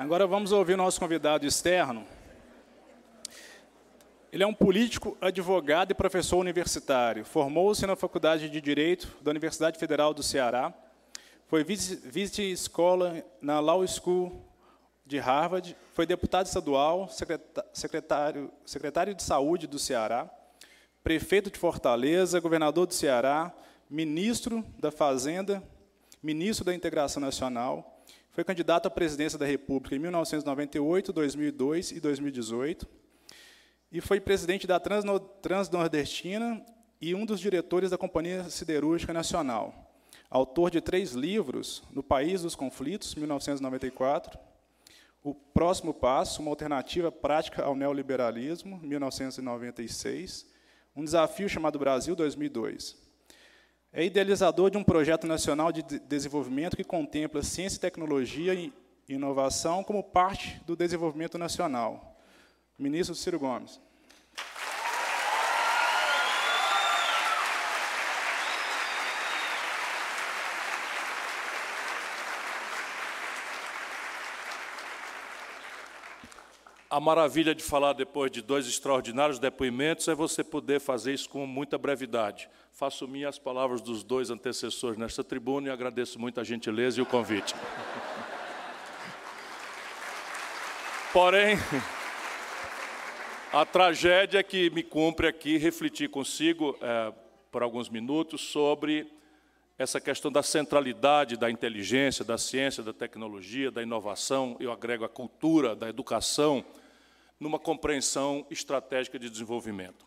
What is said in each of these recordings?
Agora vamos ouvir o nosso convidado externo. Ele é um político, advogado e professor universitário. Formou-se na Faculdade de Direito da Universidade Federal do Ceará. Foi vice-escola na Law School de Harvard. Foi deputado estadual, secretário, secretário de Saúde do Ceará, prefeito de Fortaleza, governador do Ceará, ministro da Fazenda, ministro da Integração Nacional, foi candidato à presidência da República em 1998, 2002 e 2018, e foi presidente da Transnordestina e um dos diretores da Companhia Siderúrgica Nacional. Autor de três livros, No País dos Conflitos, 1994, O Próximo Passo, uma alternativa prática ao neoliberalismo, 1996, Um Desafio chamado Brasil, 2002. É idealizador de um projeto nacional de desenvolvimento que contempla ciência tecnologia e inovação como parte do desenvolvimento nacional. Ministro Ciro Gomes. A maravilha de falar depois de dois extraordinários depoimentos é você poder fazer isso com muita brevidade. Faço minhas palavras dos dois antecessores nesta tribuna e agradeço muito a gentileza e o convite. Porém, a tragédia é que me cumpre aqui refletir consigo é, por alguns minutos sobre essa questão da centralidade da inteligência, da ciência, da tecnologia, da inovação, eu agrego a cultura, da educação, numa compreensão estratégica de desenvolvimento.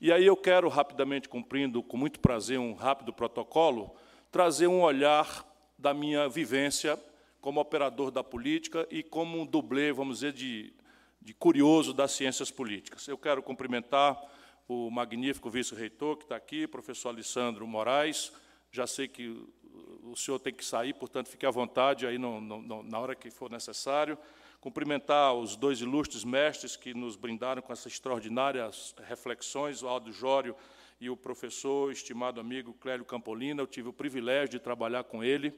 E aí eu quero, rapidamente, cumprindo com muito prazer um rápido protocolo, trazer um olhar da minha vivência como operador da política e como um dublê, vamos dizer, de, de curioso das ciências políticas. Eu quero cumprimentar o magnífico vice-reitor que está aqui, professor Alessandro Moraes. Já sei que o senhor tem que sair, portanto, fique à vontade aí no, no, na hora que for necessário. Cumprimentar os dois ilustres mestres que nos brindaram com essas extraordinárias reflexões, o Aldo Jório e o professor, estimado amigo Clélio Campolina. Eu tive o privilégio de trabalhar com ele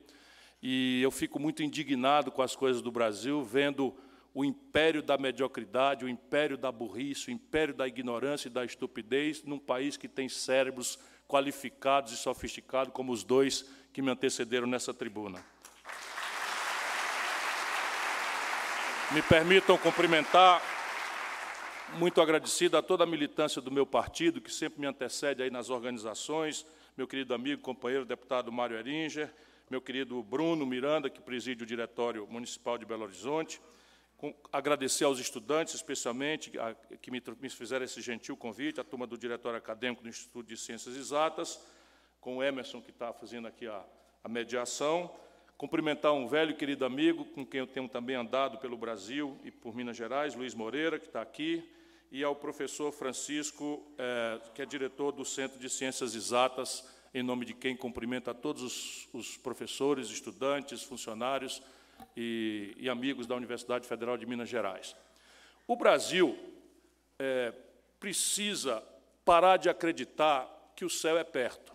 e eu fico muito indignado com as coisas do Brasil, vendo o império da mediocridade, o império da burrice, o império da ignorância e da estupidez num país que tem cérebros qualificados e sofisticados como os dois que me antecederam nessa tribuna. Me permitam cumprimentar, muito agradecido a toda a militância do meu partido, que sempre me antecede aí nas organizações, meu querido amigo, companheiro, deputado Mário Eringer, meu querido Bruno Miranda, que preside o Diretório Municipal de Belo Horizonte, agradecer aos estudantes, especialmente, que me, me, fizeram esse gentil convite, a turma do Diretório Acadêmico do Instituto de Ciências Exatas, com o Emerson, que está fazendo aqui a, a mediação, Cumprimentar um velho e querido amigo com quem eu tenho também andado pelo Brasil e por Minas Gerais, Luiz Moreira, que está aqui, e ao professor Francisco, é, que é diretor do Centro de Ciências Exatas, em nome de quem cumprimento a todos os, os professores, estudantes, funcionários e, e, amigos da Universidade Federal de Minas Gerais. O Brasil é, precisa parar de acreditar que o céu é perto.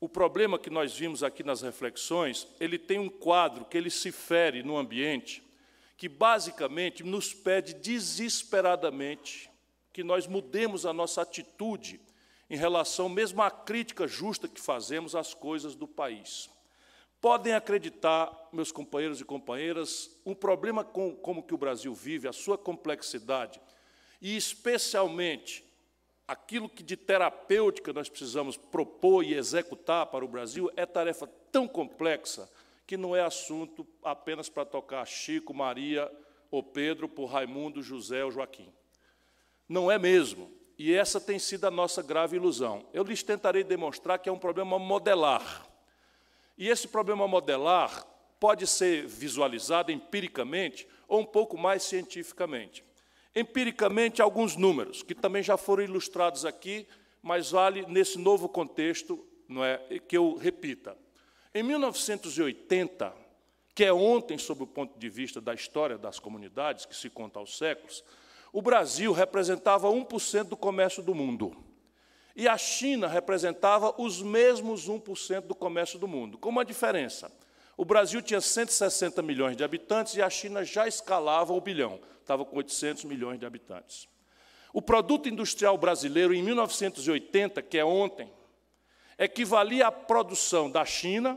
O problema que nós vimos aqui nas reflexões, ele tem um quadro que ele se fere no ambiente, que basicamente nos pede desesperadamente que nós mudemos a nossa atitude em relação mesmo à crítica justa que fazemos às coisas do país. Podem acreditar, meus companheiros e companheiras, um problema com, como que o Brasil vive, a sua complexidade, e especialmente aquilo que de terapêutica nós precisamos propor e executar para o Brasil é tarefa tão complexa que não é assunto apenas para tocar Chico, Maria ou Pedro por Raimundo, José ou Joaquim. Não é mesmo. E essa tem sido a nossa grave ilusão. Eu lhes tentarei demonstrar que é um problema modelar. E esse problema modelar pode ser visualizado empiricamente ou um pouco mais cientificamente. Empiricamente, alguns números, que também já foram ilustrados aqui, mas vale nesse novo contexto não é, que eu repita. Em 1980, que é ontem, sob o ponto de vista da história das comunidades, que se conta aos séculos, o Brasil representava 1% do comércio do mundo. E a China representava os mesmos 1% do comércio do mundo, com uma diferença. O Brasil tinha 160 milhões de habitantes e a China já escalava o bilhão, estava com 800 milhões de habitantes. O produto industrial brasileiro, em 1980, que é ontem, equivalia à produção da China,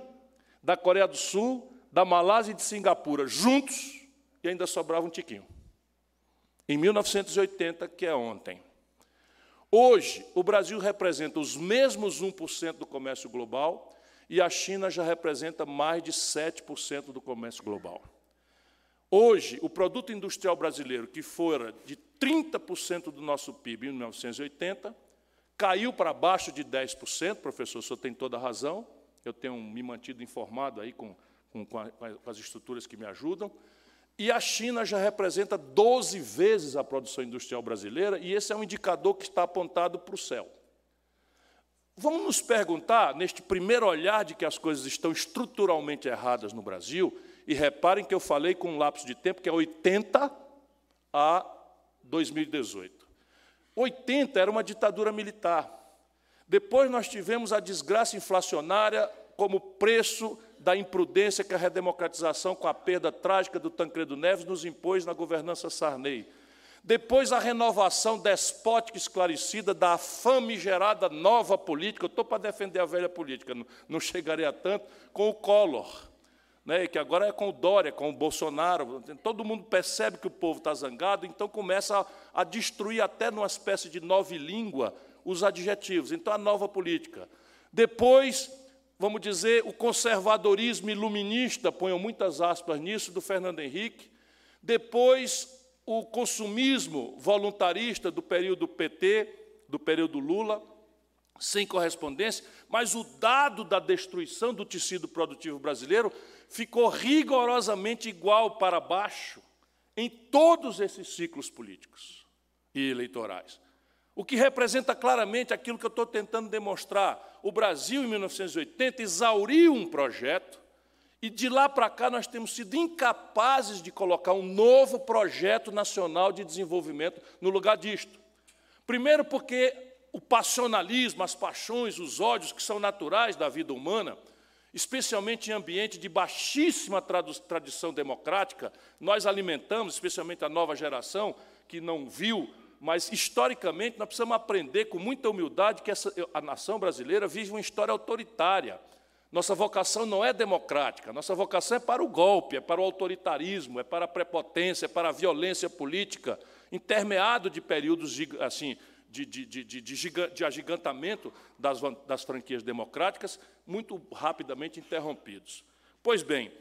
da Coreia do Sul, da Malásia e de Singapura, juntos, e ainda sobrava um tiquinho. Em 1980, que é ontem. Hoje, o Brasil representa os mesmos 1% do comércio global e a China já representa mais de 7% do comércio global. Hoje, o produto industrial brasileiro, que fora de 30% do nosso PIB em 1980, caiu para baixo de 10%, professor, o senhor tem toda a razão, eu tenho me mantido informado aí com, com, com, com as estruturas que me ajudam, e a China já representa 12 vezes a produção industrial brasileira, e esse é um indicador que está apontado para o céu. Vamos nos perguntar, neste primeiro olhar de que as coisas estão estruturalmente erradas no Brasil, e reparem que eu falei com um lapso de tempo que é 80 a 2018. 80 era uma ditadura militar. Depois nós tivemos a desgraça inflacionária como preço da imprudência que a redemocratização, com a perda trágica do Tancredo Neves, nos impôs na governança Sarney. Depois, a renovação despótica esclarecida da famigerada nova política. Eu estou para defender a velha política, não, não chegarei a tanto, com o Collor, né, que agora é com o Dória, com o Bolsonaro. Todo mundo percebe que o povo está zangado, então começa a, a destruir, até numa espécie de nova língua, os adjetivos. Então, a nova política. Depois, vamos dizer, o conservadorismo iluminista, ponham muitas aspas nisso, do Fernando Henrique. Depois, o consumismo voluntarista do período PT, do período Lula, sem correspondência, mas o dado da destruição do tecido produtivo brasileiro ficou rigorosamente igual para baixo em todos esses ciclos políticos e eleitorais. O que representa claramente aquilo que eu estou tentando demonstrar. O Brasil, em 1980, exauriu um projeto, e de lá para cá nós temos sido incapazes de colocar um novo projeto nacional de desenvolvimento no lugar disto. Primeiro, porque o passionalismo, as paixões, os ódios que são naturais da vida humana, especialmente em ambiente de baixíssima tradição democrática, nós alimentamos, especialmente a nova geração, que não viu mas historicamente nós precisamos aprender com muita humildade que essa, a nação brasileira vive uma história autoritária. Nossa vocação não é democrática, nossa vocação é para o golpe, é para o autoritarismo, é para a prepotência, é para a violência política, intermeado de períodos assim, de, de, de, de, agigantamento das, das franquias democráticas, muito rapidamente interrompidos. Pois bem,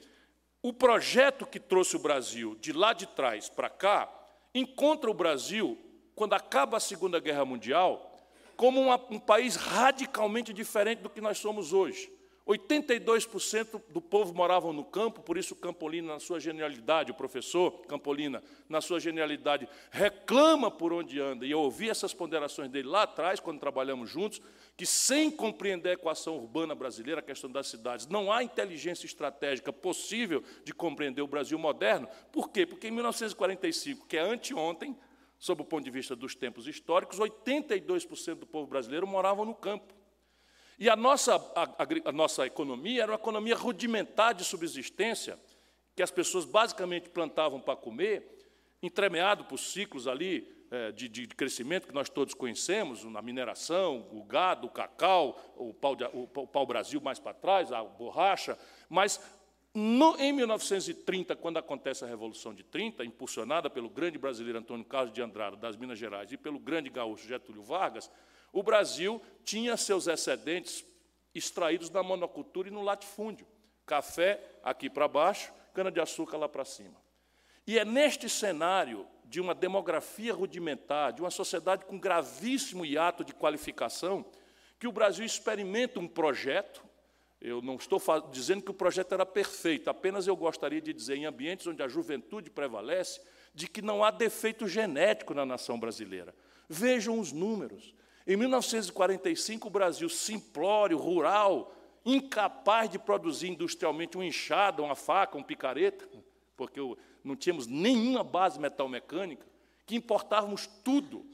o projeto que trouxe o Brasil de lá de trás para cá encontra o Brasil quando acaba a Segunda Guerra Mundial, como uma, um país radicalmente diferente do que nós somos hoje. 82% do povo moravam no campo, por isso Campolina, na sua genialidade, o professor Campolina, na sua genialidade, reclama por onde anda. E eu ouvi essas ponderações dele lá atrás, quando trabalhamos juntos, que sem compreender a equação urbana brasileira, a questão das cidades, não há inteligência estratégica possível de compreender o Brasil moderno. Por quê? Porque em 1945, que é anteontem, sob o ponto de vista dos tempos históricos, 82% do povo brasileiro morava no campo. E a nossa, a, a nossa economia era uma economia rudimentar de subsistência, que as pessoas basicamente plantavam para comer, entremeado por ciclos ali é, de, de, crescimento que nós todos conhecemos, na mineração, o gado, o cacau, o pau-brasil pau mais para trás, a borracha, mas no, em 1930, quando acontece a Revolução de 30, impulsionada pelo grande brasileiro Antônio Carlos de Andrade, das Minas Gerais, e pelo grande gaúcho Getúlio Vargas, o Brasil tinha seus excedentes extraídos da monocultura e no latifúndio. Café aqui para baixo, cana-de-açúcar lá para cima. E é neste cenário de uma demografia rudimentar, de uma sociedade com gravíssimo hiato de qualificação, que o Brasil experimenta um projeto, eu não estou dizendo que o projeto era perfeito, apenas eu gostaria de dizer, em ambientes onde a juventude prevalece, de que não há defeito genético na nação brasileira. Vejam os números. Em 1945, o Brasil simplório, rural, incapaz de produzir industrialmente um enxada, uma faca, um picareta, porque não tínhamos nenhuma base metal-mecânica, que importávamos tudo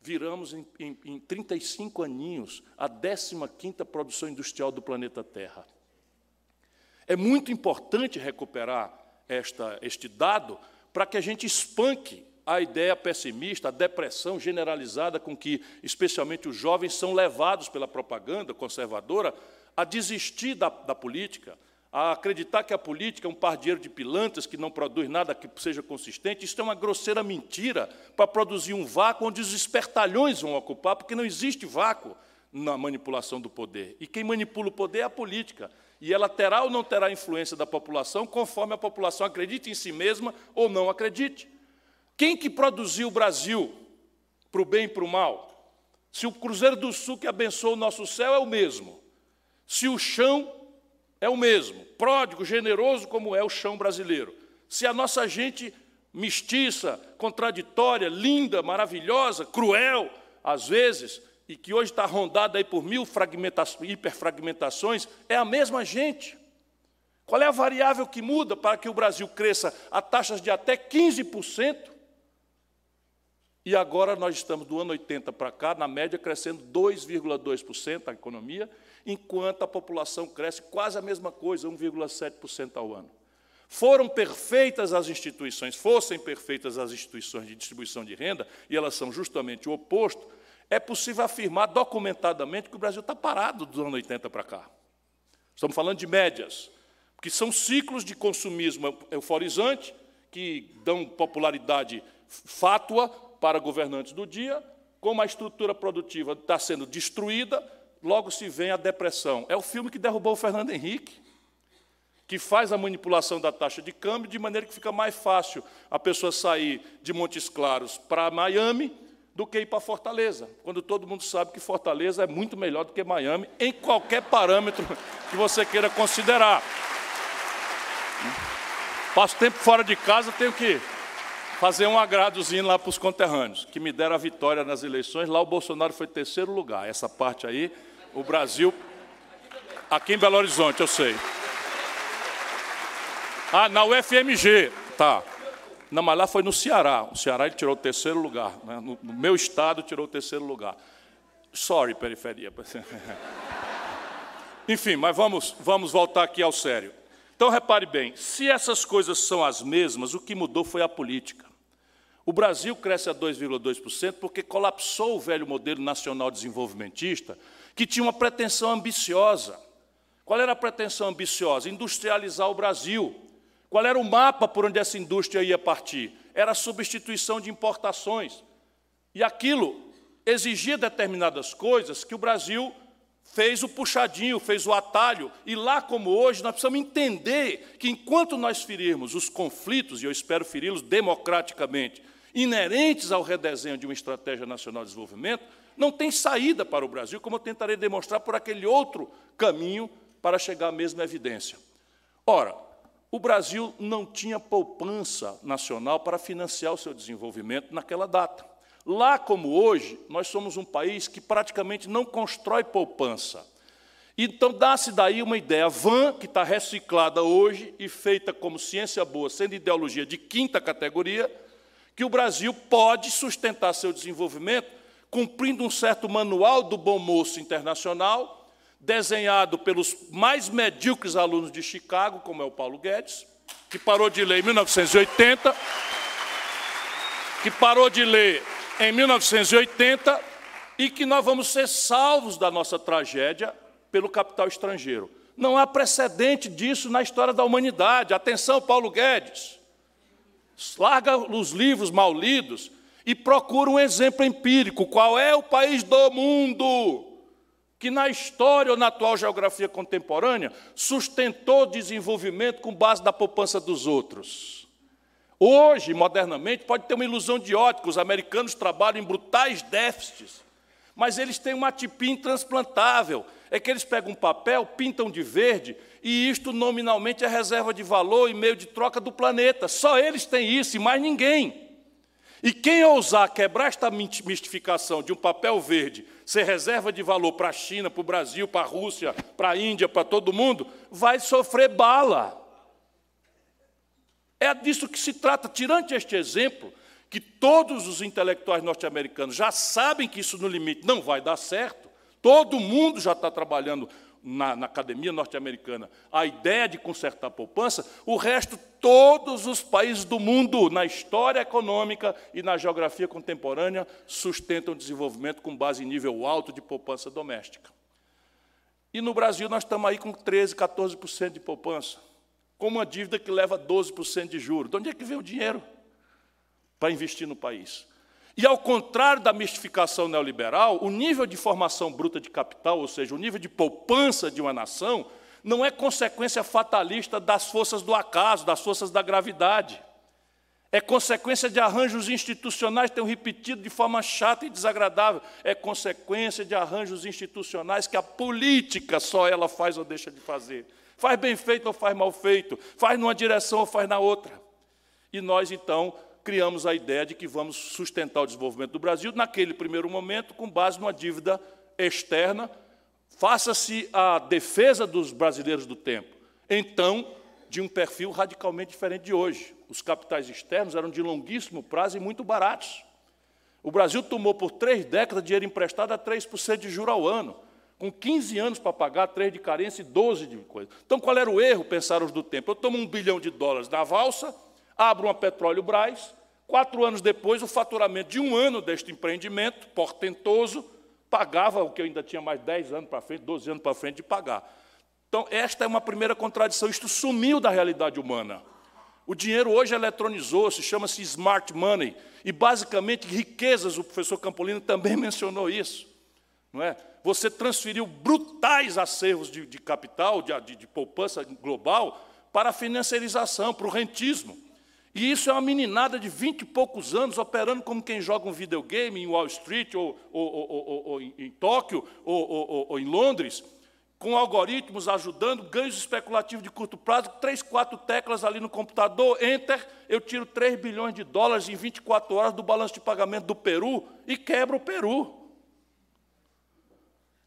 viramos em, em, em 35 aninhos a 15ª produção industrial do planeta Terra. É muito importante recuperar esta, este dado para que a gente espanque a ideia pessimista, a depressão generalizada com que, especialmente os jovens, são levados pela propaganda conservadora a desistir da, da política, a acreditar que a política é um pardieiro de pilantras que não produz nada que seja consistente. Isso é uma grosseira mentira para produzir um vácuo onde os espertalhões vão ocupar, porque não existe vácuo na manipulação do poder. E quem manipula o poder é a política. E ela terá ou não terá influência da população conforme a população acredite em si mesma ou não acredite. Quem que produziu o Brasil para o bem e para o mal? Se o Cruzeiro do Sul que abençoou o nosso céu é o mesmo, se o chão é o mesmo, pródigo, generoso como é o chão brasileiro, se a nossa gente mestiça, contraditória, linda, maravilhosa, cruel, às vezes, e que hoje está rondada aí por mil hiperfragmentações, é a mesma gente. Qual é a variável que muda para que o Brasil cresça a taxas de até 15%? E agora nós estamos do ano 80 para cá, na média, crescendo 2,2% a economia, enquanto a população cresce quase a mesma coisa, 1,7% ao ano. Foram perfeitas as instituições, fossem perfeitas as instituições de distribuição de renda, e elas são justamente o oposto, é possível afirmar documentadamente que o Brasil está parado do ano 80 para cá. Estamos falando de médias, que são ciclos de consumismo euforizante, que dão popularidade fátua, para governantes do dia, como a estrutura produtiva está sendo destruída, logo se vem a depressão. É o filme que derrubou o Fernando Henrique, que faz a manipulação da taxa de câmbio de maneira que fica mais fácil a pessoa sair de Montes Claros para Miami do que ir para Fortaleza, quando todo mundo sabe que Fortaleza é muito melhor do que Miami, em qualquer parâmetro que você queira considerar. Passo tempo fora de casa, tenho que fazer um agradozinho lá para os conterrâneos, que me deram a vitória nas eleições. Lá o Bolsonaro foi terceiro lugar. Essa parte aí, o Brasil. Aqui em Belo Horizonte, eu sei. Ah, na UFMG, tá. Não, mas lá foi no Ceará. O Ceará ele tirou o terceiro lugar. Né? No, no meu estado tirou o terceiro lugar. Sorry, periferia. Enfim, mas vamos, vamos voltar aqui ao sério. Então, repare bem: se essas coisas são as mesmas, o que mudou foi a política. O Brasil cresce a 2,2% porque colapsou o velho modelo nacional desenvolvimentista, que tinha uma pretensão ambiciosa. Qual era a pretensão ambiciosa? Industrializar o Brasil. Qual era o mapa por onde essa indústria ia partir? Era a substituição de importações. E aquilo exigia determinadas coisas que o Brasil fez o puxadinho, fez o atalho, e lá como hoje, nós precisamos entender que enquanto nós ferirmos os conflitos, e eu espero feri-los democraticamente, inerentes ao redesenho de uma estratégia nacional de desenvolvimento, não tem saída para o Brasil, como eu tentarei demonstrar por aquele outro caminho para chegar à mesma evidência. Ora, o Brasil não tinha poupança nacional para financiar o seu desenvolvimento naquela data. Lá como hoje, nós somos um país que praticamente não constrói poupança. Então, dá-se daí uma ideia vã, que está reciclada hoje e feita como ciência boa, sendo ideologia de quinta categoria, que o Brasil pode sustentar seu desenvolvimento cumprindo um certo manual do bom moço internacional, desenhado pelos mais medíocres alunos de Chicago, como é o Paulo Guedes, que parou de ler em 1980, que parou de ler em 1980 e que nós vamos ser salvos da nossa tragédia pelo capital estrangeiro. Não há precedente disso na história da humanidade. Atenção, Paulo Guedes larga os livros mal lidos e procura um exemplo empírico. Qual é o país do mundo que, na história ou na atual geografia contemporânea, sustentou desenvolvimento com base na poupança dos outros? Hoje, modernamente, pode ter uma ilusão de ótica. Os americanos trabalham em brutais déficits, mas eles têm uma tipinha intransplantável. É que eles pegam um papel, pintam de verde e isto nominalmente é reserva de valor e meio de troca do planeta. Só eles têm isso e mais ninguém. E quem ousar quebrar esta mistificação de um papel verde ser reserva de valor para a China, para o Brasil, para a Rússia, para a Índia, para todo mundo, vai sofrer bala. É disso que se trata. Tirante este exemplo, que todos os intelectuais norte-americanos já sabem que isso no limite não vai dar certo, todo mundo já está trabalhando na, na academia norte-americana a ideia de consertar a poupança, o resto, todos os países do mundo, na história econômica e na geografia contemporânea, sustentam o desenvolvimento com base em nível alto de poupança doméstica. E no Brasil nós estamos aí com 13%, 14% de poupança, com uma dívida que leva 12% de juros. De onde é que vem o dinheiro para investir no país? E ao contrário da mistificação neoliberal, o nível de formação bruta de capital, ou seja, o nível de poupança de uma nação, não é consequência fatalista das forças do acaso, das forças da gravidade. É consequência de arranjos institucionais, tenho repetido de forma chata e desagradável, é consequência de arranjos institucionais que a política só ela faz ou deixa de fazer. Faz bem feito ou faz mal feito, faz numa direção ou faz na outra. E nós, então, criamos a ideia de que vamos sustentar o desenvolvimento do Brasil, naquele primeiro momento, com base numa dívida externa, faça-se a defesa dos brasileiros do tempo. Então, de um perfil radicalmente diferente de hoje. Os capitais externos eram de longuíssimo prazo e muito baratos. O Brasil tomou por três décadas dinheiro emprestado a 3% de juro ao ano, com 15 anos para pagar, 3 de carência e 12 de coisa. Então, qual era o erro, pensaram os do tempo? Eu tomo um bilhão de dólares na valsa, abro uma Petróleo Brás, Quatro anos depois, o faturamento de um ano deste empreendimento, portentoso, pagava o que eu ainda tinha mais 10 anos para frente, 12 anos para frente de pagar. Então, esta é uma primeira contradição. Isto sumiu da realidade humana. O dinheiro hoje eletronizou-se, chama-se smart money. E, basicamente, riquezas, o professor Campolino também mencionou isso. Não é? Você transferiu brutais acervos de, de capital, de, de, de poupança global, para a financiarização, para o rentismo. E isso é uma meninada de vinte e poucos anos operando como quem joga um videogame em Wall Street, ou, ou, ou, ou em Tóquio, ou, em Londres, com algoritmos ajudando, ganhos especulativos de curto prazo, três, quatro teclas ali no computador, enter, eu tiro 3 bilhões de dólares em 24 horas do balanço de pagamento do Peru e quebra o Peru.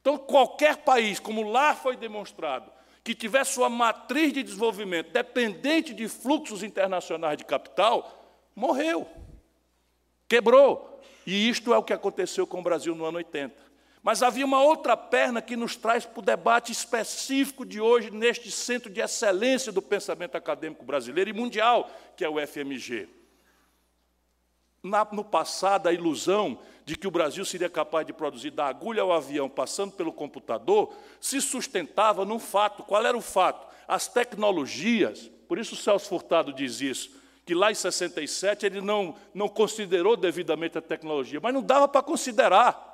Então, qualquer país, como lá foi demonstrado, que tivesse sua matriz de desenvolvimento dependente de fluxos internacionais de capital, morreu, quebrou. E isto é o que aconteceu com o Brasil no ano 80. Mas havia uma outra perna que nos traz para o debate específico de hoje, neste centro de excelência do pensamento acadêmico brasileiro e mundial, que é o FMG. Na, no passado, a ilusão de que o Brasil seria capaz de produzir da agulha ao avião, passando pelo computador, se sustentava num fato. Qual era o fato? As tecnologias, por isso o Celso Furtado diz isso, que lá em 67 ele não, não considerou devidamente a tecnologia, mas não dava para considerar.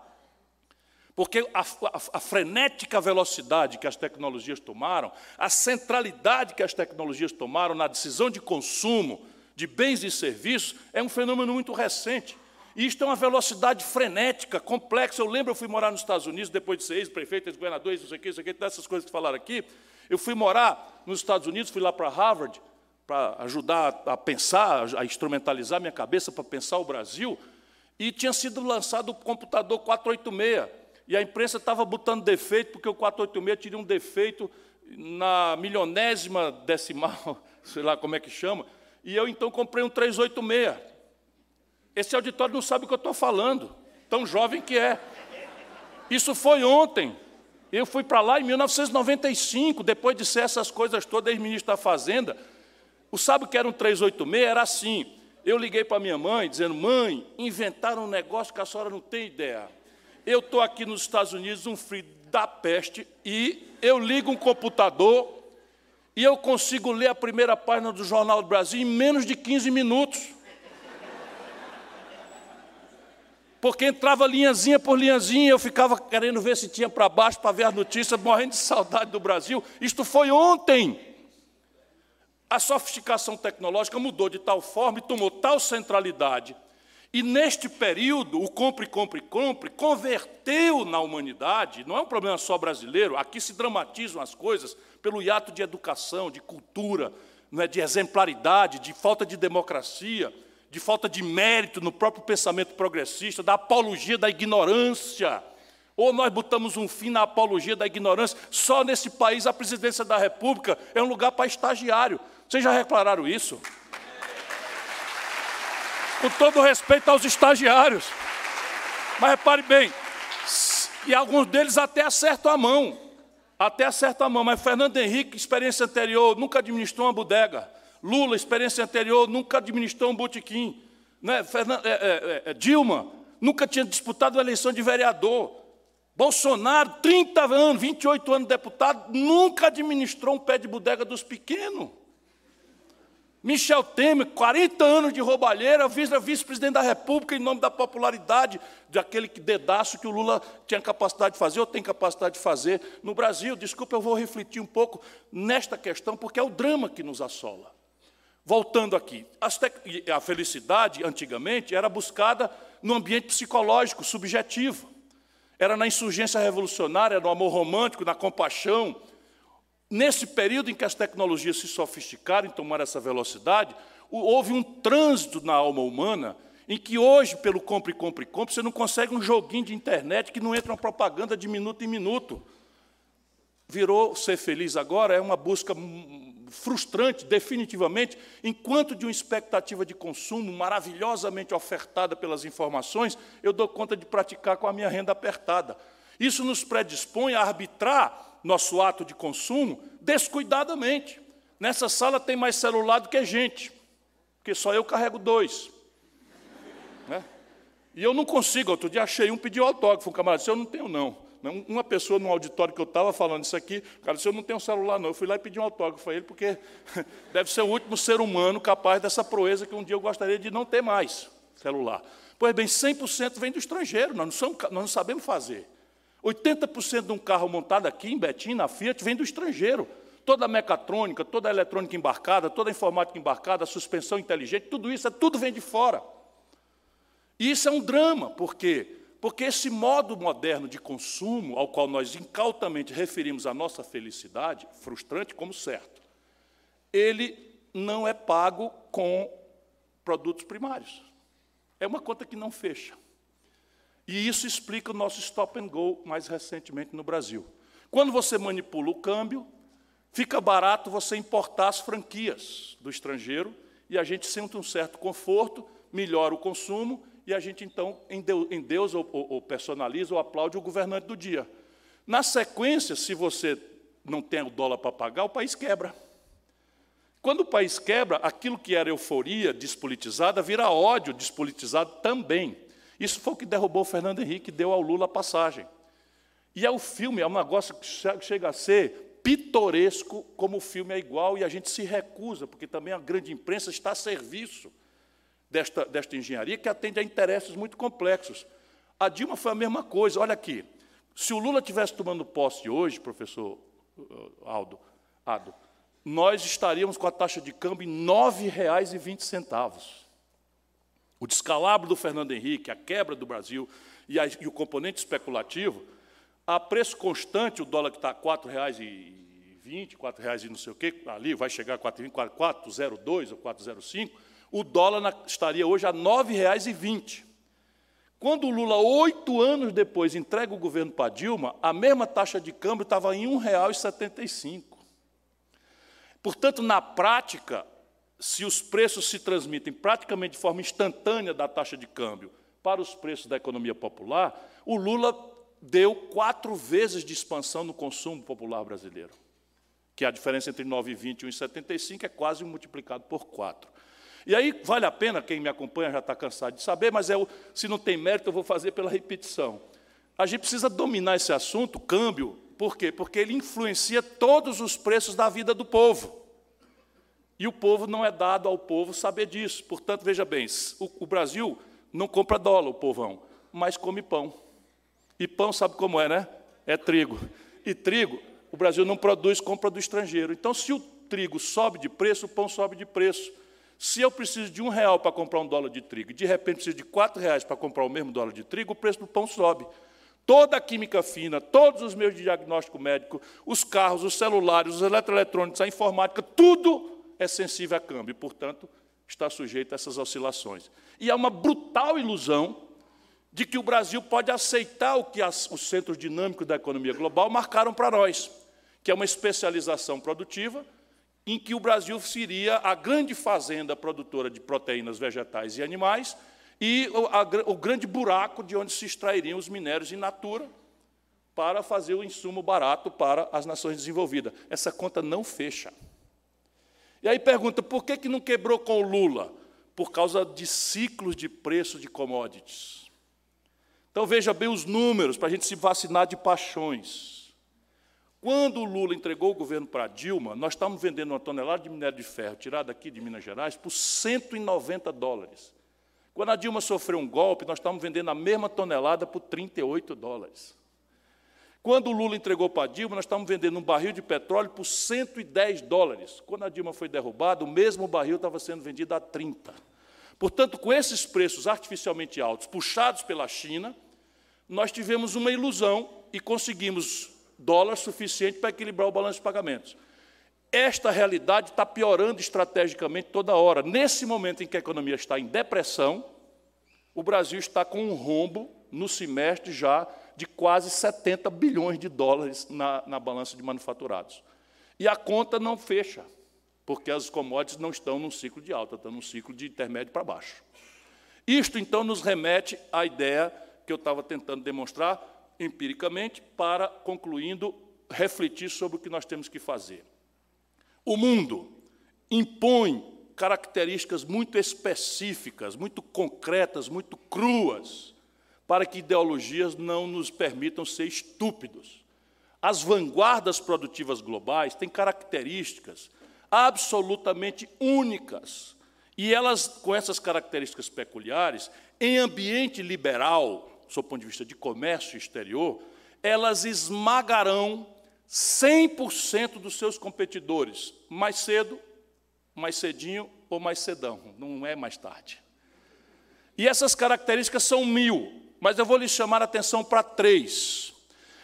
Porque a, a, a, frenética velocidade que as tecnologias tomaram, a centralidade que as tecnologias tomaram na decisão de consumo de bens e serviços, é um fenômeno muito recente. E isto é uma velocidade frenética, complexa. Eu lembro, eu fui morar nos Estados Unidos, depois de ser ex-prefeito, ex-governador, isso aqui, isso aqui, dessas coisas que falaram aqui. Eu fui morar nos Estados Unidos, fui lá para Harvard, para ajudar a pensar, a instrumentalizar minha cabeça para pensar o Brasil, e tinha sido lançado o computador 486. E a imprensa estava botando defeito, porque o 486 tinha um defeito na milionésima decimal, sei lá como é que chama, e eu então comprei um 386. Esse auditório não sabe o que eu estou falando, tão jovem que é. Isso foi ontem. Eu fui para lá em 1995, depois de ser essas coisas todas, ex-ministro da Fazenda. O sabe que era um 386? Era assim. Eu liguei para minha mãe, dizendo: Mãe, inventaram um negócio que a senhora não tem ideia. Eu estou aqui nos Estados Unidos, um frio da peste, e eu ligo um computador e eu consigo ler a primeira página do Jornal do Brasil em menos de 15 minutos. Porque entrava linhazinha por linhazinha, eu ficava querendo ver se tinha para baixo para ver as notícias, morrendo de saudade do Brasil. Isto foi ontem. A sofisticação tecnológica mudou de tal forma e tomou tal centralidade. E neste período, o compre, compre, compre converteu na humanidade, não é um problema só brasileiro, aqui se dramatizam as coisas pelo hiato de educação, de cultura, não é, de exemplaridade, de falta de democracia de falta de mérito no próprio pensamento progressista, da apologia da ignorância. Ou nós botamos um fim na apologia da ignorância. Só nesse país a presidência da República é um lugar para estagiário. Vocês já reclararam isso? Com todo respeito aos estagiários. Mas repare bem, e alguns deles até acertam a mão. Até acerta a mão, mas Fernando Henrique, experiência anterior, nunca administrou uma bodega. Lula, experiência anterior, nunca administrou um botequim. Né? Fernando, é, é, é, Dilma, nunca tinha disputado uma eleição de vereador. Bolsonaro, 30 anos, 28 anos de deputado, nunca administrou um pé de bodega dos pequenos. Michel Temer, 40 anos de roubalheira, vice-presidente da República em nome da popularidade de aquele dedaço que o Lula tinha capacidade de fazer, ou tem capacidade de fazer no Brasil. Desculpa, eu vou refletir um pouco nesta questão, porque é o drama que nos assola. Voltando aqui, a felicidade, antigamente, era buscada no ambiente psicológico, subjetivo. Era na insurgência revolucionária, no amor romântico, na compaixão, Nesse período em que as tecnologias se sofisticaram e tomaram essa velocidade, houve um trânsito na alma humana em que hoje, pelo compre, compre, compre, você não consegue um joguinho de internet que não entra uma propaganda de minuto em minuto. Virou ser feliz agora, é uma busca frustrante, definitivamente, enquanto de uma expectativa de consumo maravilhosamente ofertada pelas informações, eu dou conta de praticar com a minha renda apertada. Isso nos predispõe a arbitrar nosso ato de consumo descuidadamente. Nessa sala tem mais celular do que gente, porque só eu carrego dois. Né? E eu não consigo, outro dia achei um, pediu autógrafo, um camarada disse, eu não tenho não. Uma pessoa no auditório que eu estava falando isso aqui, o cara disse, eu não tenho celular não. Eu fui lá e pedi um autógrafo a ele, porque deve ser o último ser humano capaz dessa proeza que um dia eu gostaria de não ter mais celular. Pois bem, 100% vem do estrangeiro, nós não, somos, nós não sabemos fazer. 80% de um carro montado aqui em Betim, na Fiat, vem do estrangeiro. Toda a mecatrônica, toda a eletrônica embarcada, toda a informática embarcada, a suspensão inteligente, tudo isso, é tudo vem de fora. E isso é um drama, por quê? Porque esse modo moderno de consumo, ao qual nós incautamente referimos a nossa felicidade, frustrante como certo, ele não é pago com produtos primários. É uma conta que não fecha. E isso explica o nosso stop and go mais recentemente no Brasil. Quando você manipula o câmbio, fica barato você importar as franquias do estrangeiro e a gente sente um certo conforto, melhora o consumo e a gente então endeusa ou, ou personaliza ou aplaude o governante do dia. Na sequência, se você não tem o dólar para pagar, o país quebra. Quando o país quebra, aquilo que era euforia despolitizada vira ódio despolitizado também. Isso foi o que derrubou o Fernando Henrique, deu ao Lula a passagem. E é o filme, é um negócio que chega a ser pitoresco, como o filme é igual, e a gente se recusa, porque também a grande imprensa está a serviço desta, desta engenharia, que atende a interesses muito complexos. A Dilma foi a mesma coisa. Olha aqui, se o Lula tivesse tomando posse hoje, professor uh, Aldo, Ado, nós estaríamos com a taxa de câmbio em R$ 9,20. O descalabro do Fernando Henrique, a quebra do Brasil e, a, e o componente especulativo, a preço constante, o dólar que está a R$ 4,20, R$ 4,00 e não sei o quê, ali vai chegar a 4,20, 4,02 ou 4,05, o dólar estaria hoje a R$ 9,20. Quando o Lula, oito anos depois, entrega o governo para Dilma, a mesma taxa de câmbio estava em R$ 1,75. Portanto, na prática, se os preços se transmitem praticamente de forma instantânea da taxa de câmbio para os preços da economia popular, o Lula deu quatro vezes de expansão no consumo popular brasileiro, que a diferença entre 9,20 e 1,75 é quase multiplicado por quatro. E aí vale a pena, quem me acompanha já está cansado de saber, mas eu, se não tem mérito, eu vou fazer pela repetição. A gente precisa dominar esse assunto, câmbio, por quê? Porque ele influencia todos os preços da vida do povo. E o povo não é dado ao povo saber disso. Portanto, veja bem, o, o Brasil não compra dólar, o povão, mas come pão. E pão sabe como é, né? É trigo. E trigo, o Brasil não produz, compra do estrangeiro. Então, se o trigo sobe de preço, o pão sobe de preço. Se eu preciso de um real para comprar um dólar de trigo, e de repente preciso de quatro reais para comprar o mesmo dólar de trigo, o preço do pão sobe. Toda a química fina, todos os meus diagnósticos médicos, os carros, os celulares, os eletroeletrônicos, a informática, tudo é sensível a câmbio, portanto, está sujeito a essas oscilações. E há uma brutal ilusão de que o Brasil pode aceitar o que as, os centros dinâmicos da economia global marcaram para nós, que é uma especialização produtiva, em que o Brasil seria a grande fazenda produtora de proteínas vegetais e animais e o, a, o grande buraco de onde se extrairiam os minérios in natura, para fazer o insumo barato para as nações desenvolvidas. Essa conta não fecha. E aí pergunta, por que, que não quebrou com o Lula? Por causa de ciclos de preço de commodities. Então veja bem os números para a gente se vacinar de paixões. Quando o Lula entregou o governo para Dilma, nós estávamos vendendo uma tonelada de minério de ferro tirada aqui de Minas Gerais por 190 dólares. Quando a Dilma sofreu um golpe, nós estávamos vendendo a mesma tonelada por 38 dólares. Quando o Lula entregou para a Dilma, nós estávamos vendendo um barril de petróleo por 110 dólares. Quando a Dilma foi derrubada, o mesmo barril estava sendo vendido a 30. Portanto, com esses preços artificialmente altos, puxados pela China, nós tivemos uma ilusão e conseguimos dólar suficiente para equilibrar o balanço de pagamentos. Esta realidade está piorando estrategicamente toda hora. Nesse momento em que a economia está em depressão, o Brasil está com um rombo no semestre já de quase 70 bilhões de dólares na, na balança de manufaturados. E a conta não fecha, porque as commodities não estão num ciclo de alta, estão num ciclo de intermédio para baixo. Isto, então, nos remete à ideia que eu estava tentando demonstrar empiricamente, para, concluindo, refletir sobre o que nós temos que fazer. O mundo impõe características muito específicas, muito concretas, muito cruas, para que ideologias não nos permitam ser estúpidos. As vanguardas produtivas globais têm características absolutamente únicas. E elas, com essas características peculiares, em ambiente liberal, do ponto de vista de comércio exterior, elas esmagarão 100% dos seus competidores, mais cedo, mais cedinho ou mais cedão, não é mais tarde. E essas características são mil mas eu vou lhes chamar a atenção para três.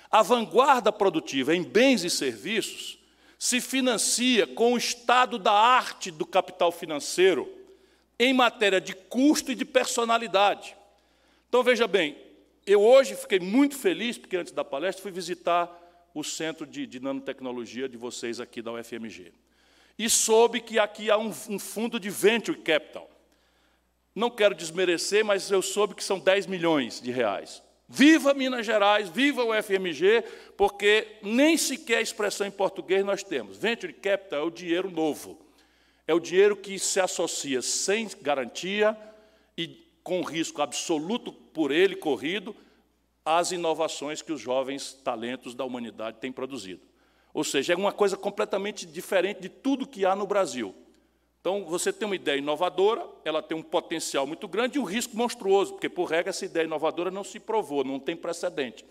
A vanguarda produtiva em bens e serviços se financia com o estado da arte do capital financeiro em matéria de custo e de personalidade. Então, veja bem, eu hoje fiquei muito feliz, porque antes da palestra fui visitar o centro de, de nanotecnologia de vocês aqui da UFMG. E soube que aqui há um, um fundo de venture capital. Não quero desmerecer, mas eu soube que são 10 milhões de reais. Viva Minas Gerais, viva o FMG, porque nem sequer a expressão em português nós temos. Venture capital é o dinheiro novo. É o dinheiro que se associa sem garantia e com risco absoluto por ele corrido às inovações que os jovens talentos da humanidade têm produzido. Ou seja, é uma coisa completamente diferente de tudo que há no Brasil. Então, você tem uma ideia inovadora, ela tem um potencial muito grande e um risco monstruoso, porque, por regra, essa ideia inovadora não se provou, não tem precedente.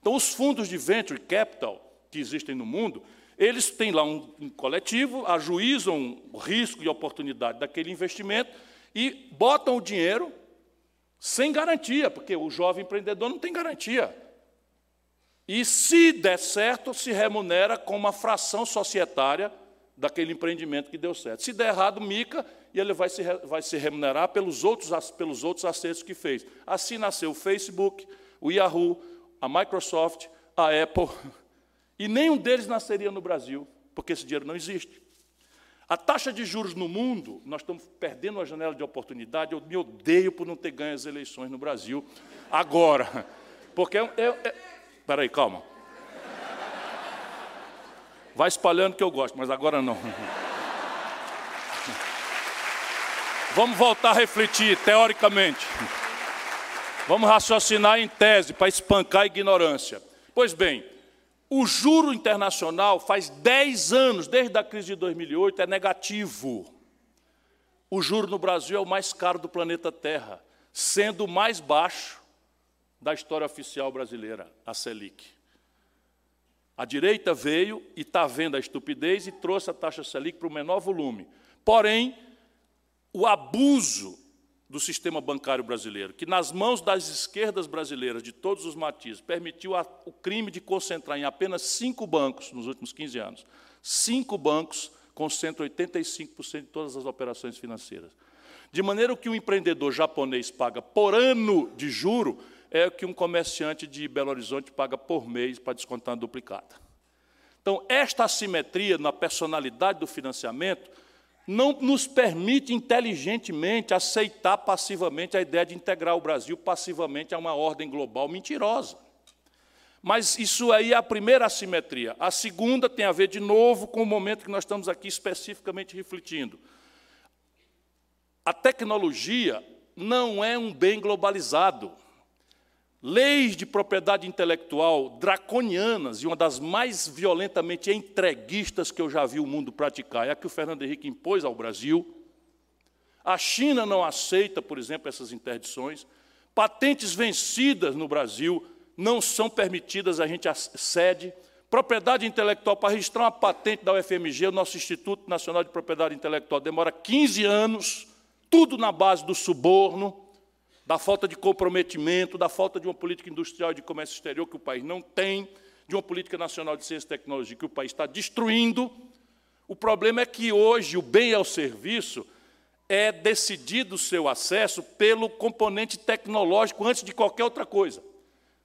Então, os fundos de venture capital que existem no mundo, eles têm lá um, um coletivo, ajuizam o risco e oportunidade daquele investimento e botam o dinheiro sem garantia, porque o jovem empreendedor não tem garantia. E, se der certo, se remunera com uma fração societária daquele empreendimento que deu certo. Se der errado, mica, e ele vai se, vai se remunerar pelos outros, pelos outros acertos que fez. Assim nasceu o Facebook, o Yahoo, a Microsoft, a Apple, e nenhum deles nasceria no Brasil, porque esse dinheiro não existe. A taxa de juros no mundo, nós estamos perdendo a janela de oportunidade. Eu me odeio por não ter ganho as eleições no Brasil agora. Porque. Eu, eu, eu, peraí, calma. Vai espalhando que eu gosto, mas agora não. Vamos voltar a refletir teoricamente. Vamos raciocinar em tese para espancar a ignorância. Pois bem, o juro internacional faz 10 anos, desde a crise de 2008, é negativo. O juro no Brasil é o mais caro do planeta Terra, sendo o mais baixo da história oficial brasileira, a Selic. A direita veio e está vendo a estupidez e trouxe a taxa Selic para o menor volume. Porém, o abuso do sistema bancário brasileiro, que nas mãos das esquerdas brasileiras, de todos os matizes, permitiu a, o crime de concentrar em apenas cinco bancos nos últimos 15 anos. Cinco bancos concentram 85% de todas as operações financeiras. De maneira que o empreendedor japonês paga por ano de juro é o que um comerciante de Belo Horizonte paga por mês para descontar uma duplicata. Então, esta assimetria na personalidade do financiamento não nos permite inteligentemente aceitar passivamente a ideia de integrar o Brasil passivamente a uma ordem global mentirosa. Mas isso aí é a primeira assimetria. A segunda tem a ver, de novo, com o momento que nós estamos aqui especificamente refletindo. A tecnologia não é um bem globalizado. Leis de propriedade intelectual draconianas e uma das mais violentamente entreguistas que eu já vi o mundo praticar é a que o Fernando Henrique impôs ao Brasil. A China não aceita, por exemplo, essas interdições. Patentes vencidas no Brasil não são permitidas, a gente cede. Propriedade intelectual, para registrar uma patente da UFMG, o nosso Instituto Nacional de Propriedade Intelectual demora 15 anos, tudo na base do suborno, da falta de comprometimento, da falta de uma política industrial e de comércio exterior que o país não tem, de uma política nacional de ciência e tecnologia que o país está destruindo. O problema é que hoje o bem ao serviço é decidido o seu acesso pelo componente tecnológico antes de qualquer outra coisa.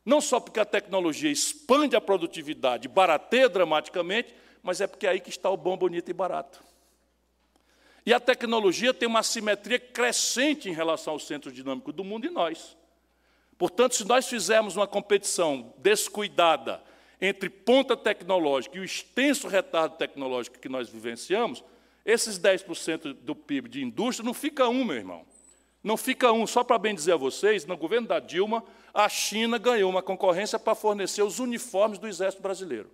Não só porque a tecnologia expande a produtividade, barateia dramaticamente, mas é porque é aí que está o bom, bonito e barato. E a tecnologia tem uma simetria crescente em relação ao centro dinâmico do mundo e nós. Portanto, se nós fizermos uma competição descuidada entre ponta tecnológica e o extenso retardo tecnológico que nós vivenciamos, esses 10% do PIB de indústria não fica um, meu irmão. Não fica um. Só para bem dizer a vocês, no governo da Dilma, a China ganhou uma concorrência para fornecer os uniformes do Exército Brasileiro.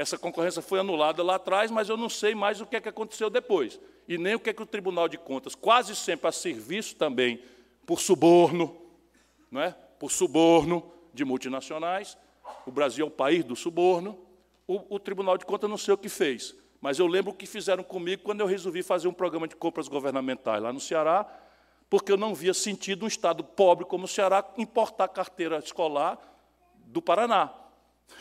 Essa concorrência foi anulada lá atrás, mas eu não sei mais o que, é que aconteceu depois. E nem o que, é que o Tribunal de Contas, quase sempre a serviço também por suborno, não é? por suborno de multinacionais, o Brasil é o país do suborno, o, o Tribunal de Contas não sei o que fez. Mas eu lembro o que fizeram comigo quando eu resolvi fazer um programa de compras governamentais lá no Ceará, porque eu não via sentido um Estado pobre como o Ceará importar carteira escolar do Paraná.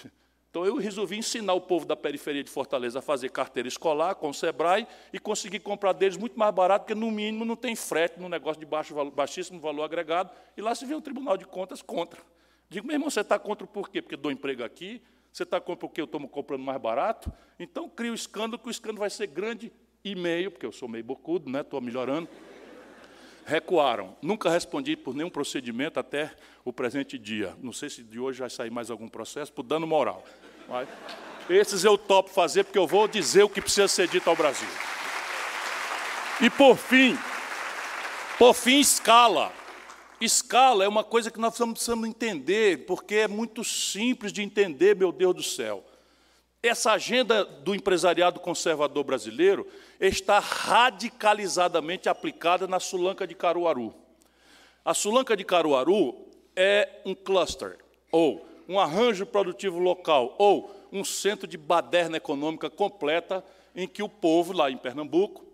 Então eu resolvi ensinar o povo da periferia de Fortaleza a fazer carteira escolar com o Sebrae e conseguir comprar deles muito mais barato, porque no mínimo não tem frete no negócio de baixo, baixíssimo valor agregado, e lá se vê um Tribunal de Contas contra. Digo, meu irmão, você está contra por quê? Porque dou emprego aqui, você está comprando porque eu estou comprando mais barato? Então cria o escândalo, que o escândalo vai ser grande e meio, porque eu sou meio bocudo, né? estou melhorando recuaram. Nunca respondi por nenhum procedimento até o presente dia. Não sei se de hoje vai sair mais algum processo por dano moral. Mas esses eu topo fazer porque eu vou dizer o que precisa ser dito ao Brasil. E por fim, por fim, escala. Escala é uma coisa que nós precisamos entender, porque é muito simples de entender, meu Deus do céu. Essa agenda do empresariado conservador brasileiro está radicalizadamente aplicada na Sulanca de Caruaru. A Sulanca de Caruaru é um cluster, ou um arranjo produtivo local, ou um centro de baderna econômica completa, em que o povo, lá em Pernambuco,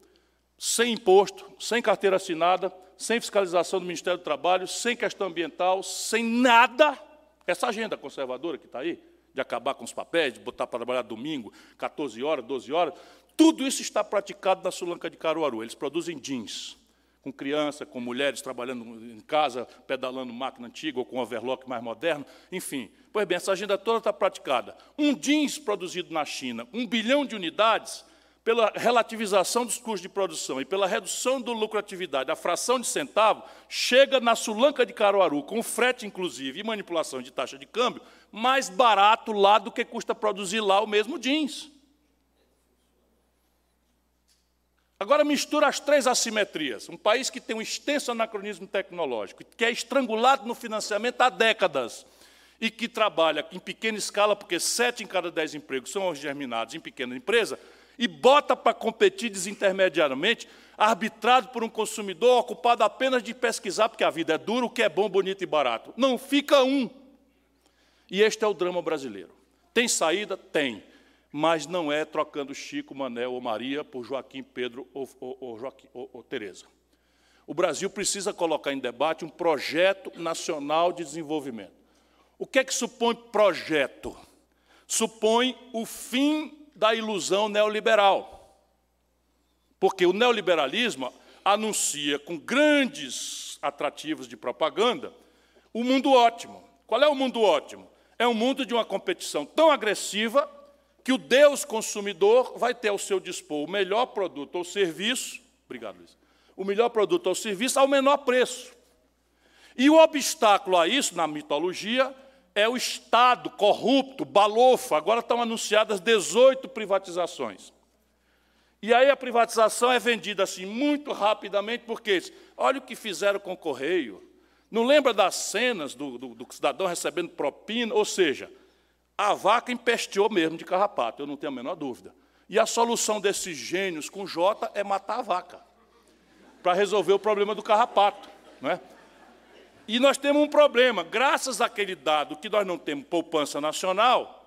sem imposto, sem carteira assinada, sem fiscalização do Ministério do Trabalho, sem questão ambiental, sem nada, essa agenda conservadora que está aí, de acabar com os papéis, de botar para trabalhar domingo, 14 horas, 12 horas. Tudo isso está praticado na Sulanca de Caruaru. Eles produzem jeans, com criança, com mulheres trabalhando em casa, pedalando máquina antiga ou com overlock mais moderno, enfim. Pois bem, essa agenda toda está praticada. Um jeans produzido na China, um bilhão de unidades, pela relativização dos custos de produção e pela redução da lucratividade, a fração de centavo, chega na Sulanca de Caruaru, com frete inclusive e manipulação de taxa de câmbio, mais barato lá do que custa produzir lá o mesmo jeans. Agora mistura as três assimetrias. Um país que tem um extenso anacronismo tecnológico, que é estrangulado no financiamento há décadas e que trabalha em pequena escala, porque sete em cada dez empregos são germinados em pequena empresa, e bota para competir desintermediariamente, arbitrado por um consumidor ocupado apenas de pesquisar, porque a vida é dura, o que é bom, bonito e barato. Não fica um. E este é o drama brasileiro. Tem saída? Tem. Mas não é trocando Chico, Manel ou Maria por Joaquim, Pedro ou, ou, ou, Joaquim, ou, Tereza. O Brasil precisa colocar em debate um projeto nacional de desenvolvimento. O que é que supõe projeto? Supõe o fim da ilusão neoliberal. Porque o neoliberalismo anuncia com grandes atrativos de propaganda o mundo ótimo. Qual é o mundo ótimo? É um mundo de uma competição tão agressiva que o Deus consumidor vai ter ao seu dispor o melhor produto ou serviço, obrigado, Luiz, o melhor produto ou serviço ao menor preço. E o obstáculo a isso, na mitologia, é o Estado corrupto, balofa. Agora estão anunciadas 18 privatizações. E aí a privatização é vendida assim muito rapidamente, porque olha o que fizeram com o Correio. Não lembra das cenas do, do, do cidadão recebendo propina? Ou seja, a vaca empesteou mesmo de carrapato, eu não tenho a menor dúvida. E a solução desses gênios com J é matar a vaca, para resolver o problema do carrapato. Não é? E nós temos um problema, graças àquele dado que nós não temos poupança nacional,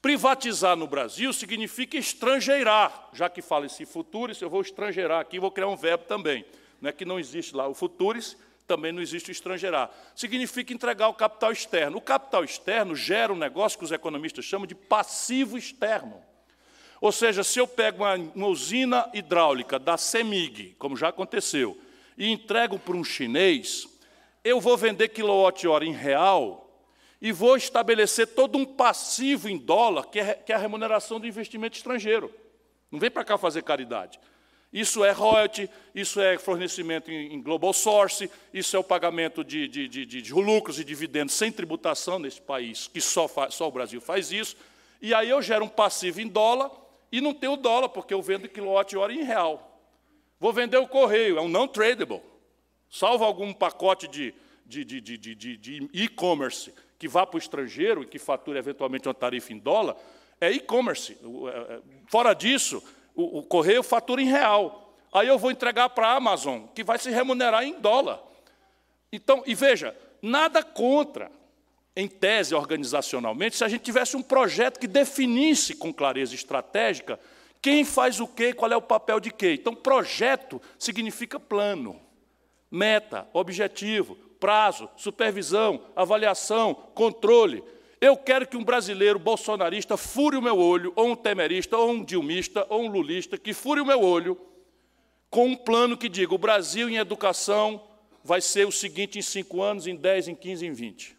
privatizar no Brasil significa estrangeirar, já que fala-se futuris, eu vou estrangeirar aqui, vou criar um verbo também, não é que não existe lá o futuris, também não existe o. Significa entregar o capital externo. O capital externo gera um negócio que os economistas chamam de passivo externo. Ou seja, se eu pego uma, uma usina hidráulica da CEMIG, como já aconteceu, e entrego para um chinês, eu vou vender quilowatt-hora em real e vou estabelecer todo um passivo em dólar, que é, que é a remuneração do investimento estrangeiro. Não vem para cá fazer caridade. Isso é royalty, isso é fornecimento em, global source, isso é o pagamento de, de, de, de lucros e dividendos sem tributação nesse país, que só, só o Brasil faz isso. E aí eu gero um passivo em dólar e não tenho dólar, porque eu vendo quilowatt-hora em real. Vou vender o correio, é um non-tradable. Salvo algum pacote de e-commerce que vá para o estrangeiro e que fature eventualmente uma tarifa em dólar, é e-commerce. É, é, fora disso, o, o correio fatura em real. Aí eu vou entregar para a Amazon, que vai se remunerar em dólar. Então, e veja, nada contra, em tese organizacionalmente, se a gente tivesse um projeto que definisse com clareza estratégica quem faz o quê, qual é o papel de quê. Então, projeto significa plano meta, objetivo, prazo, supervisão, avaliação, controle. Eu quero que um brasileiro bolsonarista fure o meu olho, ou um temerista, ou um dilmista, ou um lulista, que fure o meu olho com um plano que diga: o Brasil em educação vai ser o seguinte em cinco anos, em dez, em quinze, em vinte.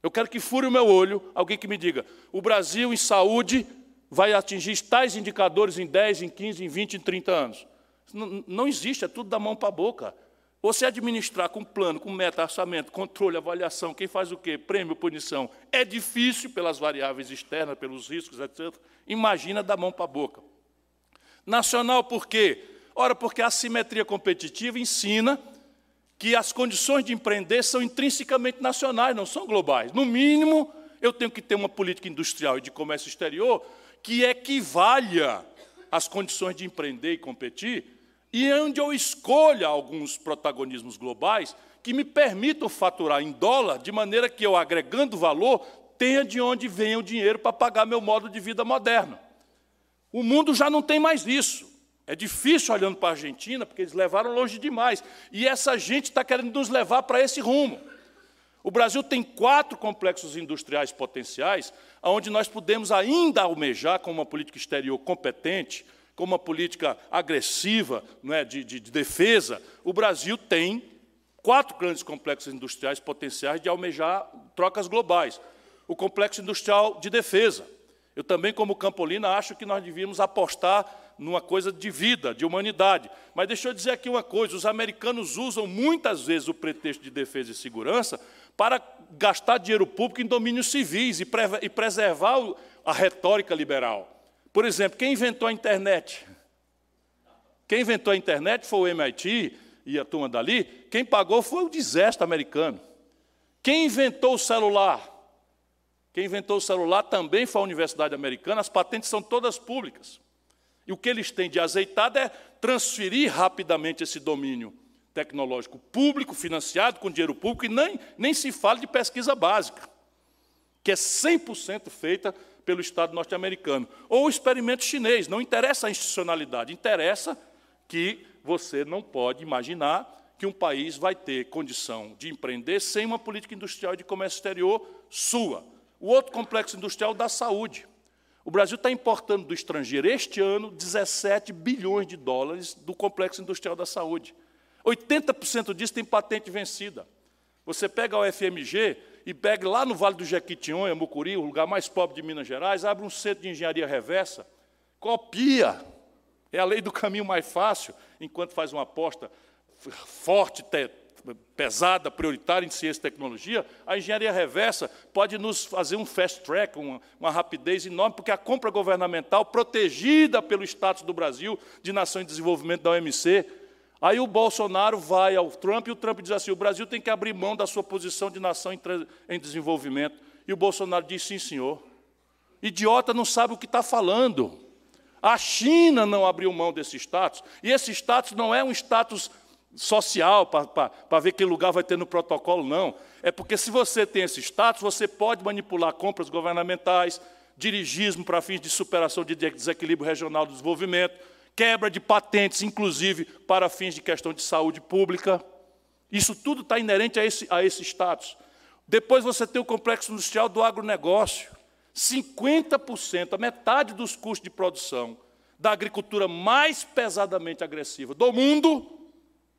Eu quero que fure o meu olho alguém que me diga: o Brasil em saúde vai atingir tais indicadores em 10, em 15, em 20, em 30 anos. Não, não existe, é tudo da mão para a boca. Você administrar com plano, com meta, orçamento, controle, avaliação, quem faz o quê, prêmio, punição, é difícil pelas variáveis externas, pelos riscos, etc. Imagina da mão para a boca. Nacional por quê? Ora, porque a assimetria competitiva ensina que as condições de empreender são intrinsecamente nacionais, não são globais. No mínimo, eu tenho que ter uma política industrial e de comércio exterior que equivalha às condições de empreender e competir e onde eu escolha alguns protagonismos globais que me permitam faturar em dólar, de maneira que eu, agregando valor, tenha de onde venha o dinheiro para pagar meu modo de vida moderno. O mundo já não tem mais isso. É difícil olhando para a Argentina, porque eles levaram longe demais. E essa gente está querendo nos levar para esse rumo. O Brasil tem quatro complexos industriais potenciais, onde nós podemos ainda almejar, com uma política exterior competente, com uma política agressiva é, de, de, de defesa, o Brasil tem quatro grandes complexos industriais potenciais de almejar trocas globais. O complexo industrial de defesa. Eu também, como Campolina, acho que nós devíamos apostar numa coisa de vida, de humanidade. Mas deixa eu dizer aqui uma coisa: os americanos usam muitas vezes o pretexto de defesa e segurança para gastar dinheiro público em domínios civis e, preservar a retórica liberal. Por exemplo, quem inventou a internet? Quem inventou a internet foi o MIT e a turma dali. Quem pagou foi o desastre americano. Quem inventou o celular? Quem inventou o celular também foi a Universidade Americana. As patentes são todas públicas. E o que eles têm de azeitado é transferir rapidamente esse domínio tecnológico público, financiado com dinheiro público, e nem, nem se fala de pesquisa básica, que é 100% feita pelo Estado norte-americano. Ou o experimento chinês, não interessa a institucionalidade, interessa que você não pode imaginar que um país vai ter condição de empreender sem uma política industrial e de comércio exterior sua. O outro complexo industrial da saúde. O Brasil está importando do estrangeiro, este ano, 17 bilhões de dólares do complexo industrial da saúde. 80% disso tem patente vencida. Você pega o FMG, e pegue lá no Vale do Jequitinhonha, Mucuri, o lugar mais pobre de Minas Gerais, abre um centro de engenharia reversa, copia. É a lei do caminho mais fácil, enquanto faz uma aposta forte, pesada, prioritária em ciência e tecnologia, a engenharia reversa pode nos fazer um fast track, uma, uma, rapidez enorme, porque a compra governamental, protegida pelo status do Brasil de nação em desenvolvimento da OMC, aí o Bolsonaro vai ao Trump e o Trump diz assim: o Brasil tem que abrir mão da sua posição de nação em, desenvolvimento. E o Bolsonaro diz: sim, senhor. Idiota não sabe o que está falando. A China não abriu mão desse status, e esse status não é um status social para ver que lugar vai ter no protocolo, não. É porque se você tem esse status, você pode manipular compras governamentais, dirigismo para fins de superação de desequilíbrio regional do desenvolvimento, quebra de patentes, inclusive para fins de questão de saúde pública. Isso tudo está inerente a esse, a esse status. Depois você tem o complexo industrial do agronegócio. 50%, a metade dos custos de produção da agricultura mais pesadamente agressiva do mundo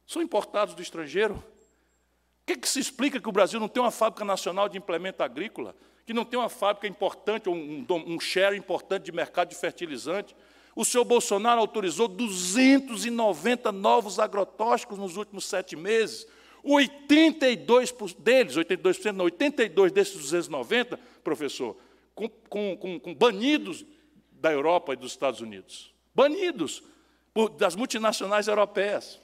são importados do estrangeiro. O que, que, se explica que o Brasil não tem uma fábrica nacional de implemento agrícola, que não tem uma fábrica importante, um, um share importante de mercado de fertilizante? O senhor Bolsonaro autorizou 290 novos agrotóxicos nos últimos sete meses. 82 deles, 82%, não, 82 desses 290, professor, com, com, com, banidos da Europa e dos Estados Unidos. Banidos por, das multinacionais europeias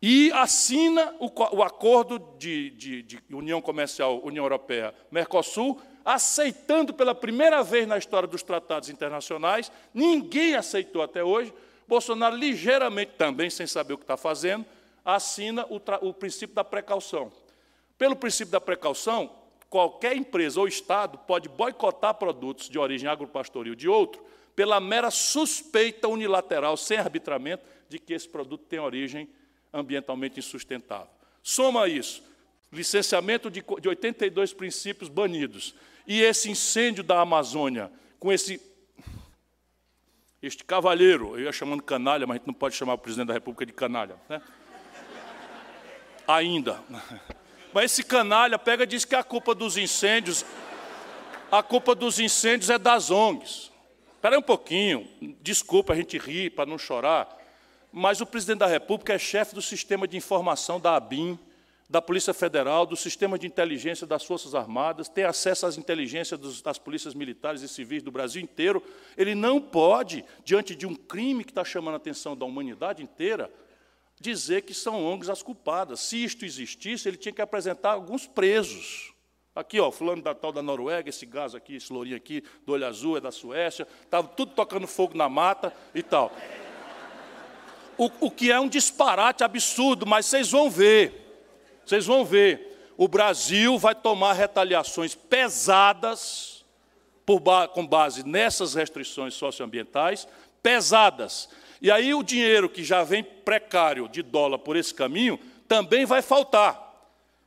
e assina o, o acordo de, de, de, União Comercial União Europeia Mercosul, aceitando pela primeira vez na história dos tratados internacionais, ninguém aceitou até hoje. Bolsonaro, ligeiramente também, sem saber o que está fazendo, assina o, o princípio da precaução. Pelo princípio da precaução, qualquer empresa ou Estado pode boicotar produtos de origem agropastoril de outro pela mera suspeita unilateral, sem arbitramento, de que esse produto tem origem ambientalmente insustentável. Soma isso, licenciamento de, de 82 princípios banidos, e esse incêndio da Amazônia, com esse este cavalheiro, eu ia chamando canalha, mas a gente não pode chamar o presidente da República de canalha, né? Ainda. Mas esse canalha pega e diz que a culpa dos incêndios, a culpa dos incêndios é das ONGs. Espera um pouquinho, desculpa a gente rir para não chorar. Mas o presidente da República é chefe do sistema de informação da ABIN, da Polícia Federal, do sistema de inteligência das Forças Armadas, tem acesso às inteligências das polícias militares e civis do Brasil inteiro. Ele não pode, diante de um crime que está chamando a atenção da humanidade inteira, dizer que são ONGs as culpadas. Se isto existisse, ele tinha que apresentar alguns presos. Aqui, ó, fulano da tal da Noruega, esse gás aqui, esse lourinho aqui, do olho azul, é da Suécia, estava tudo tocando fogo na mata e tal o, o que é um disparate absurdo, mas vocês vão ver, vocês vão ver, o Brasil vai tomar retaliações pesadas por, com base nessas restrições socioambientais, pesadas. E aí o dinheiro que já vem precário de dólar por esse caminho também vai faltar.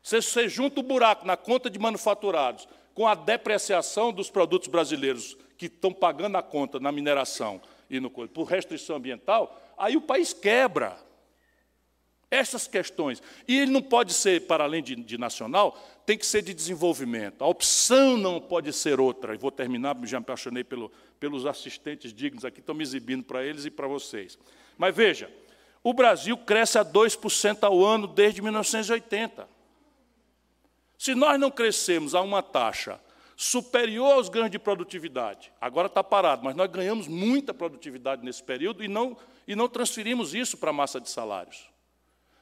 Você, você junta o buraco na conta de manufaturados com a depreciação dos produtos brasileiros que estão pagando a conta na mineração e no por restrição ambiental, aí o país quebra. Essas questões. E ele não pode ser, para além de, de, nacional, tem que ser de desenvolvimento. A opção não pode ser outra. E vou terminar, já me apaixonei pelo, pelos assistentes dignos aqui, estão me exibindo para eles e para vocês. Mas veja, o Brasil cresce a 2% ao ano desde 1980. Se nós não crescemos a uma taxa superior aos ganhos de produtividade. Agora está parado, mas nós ganhamos muita produtividade nesse período e não, e não transferimos isso para a massa de salários.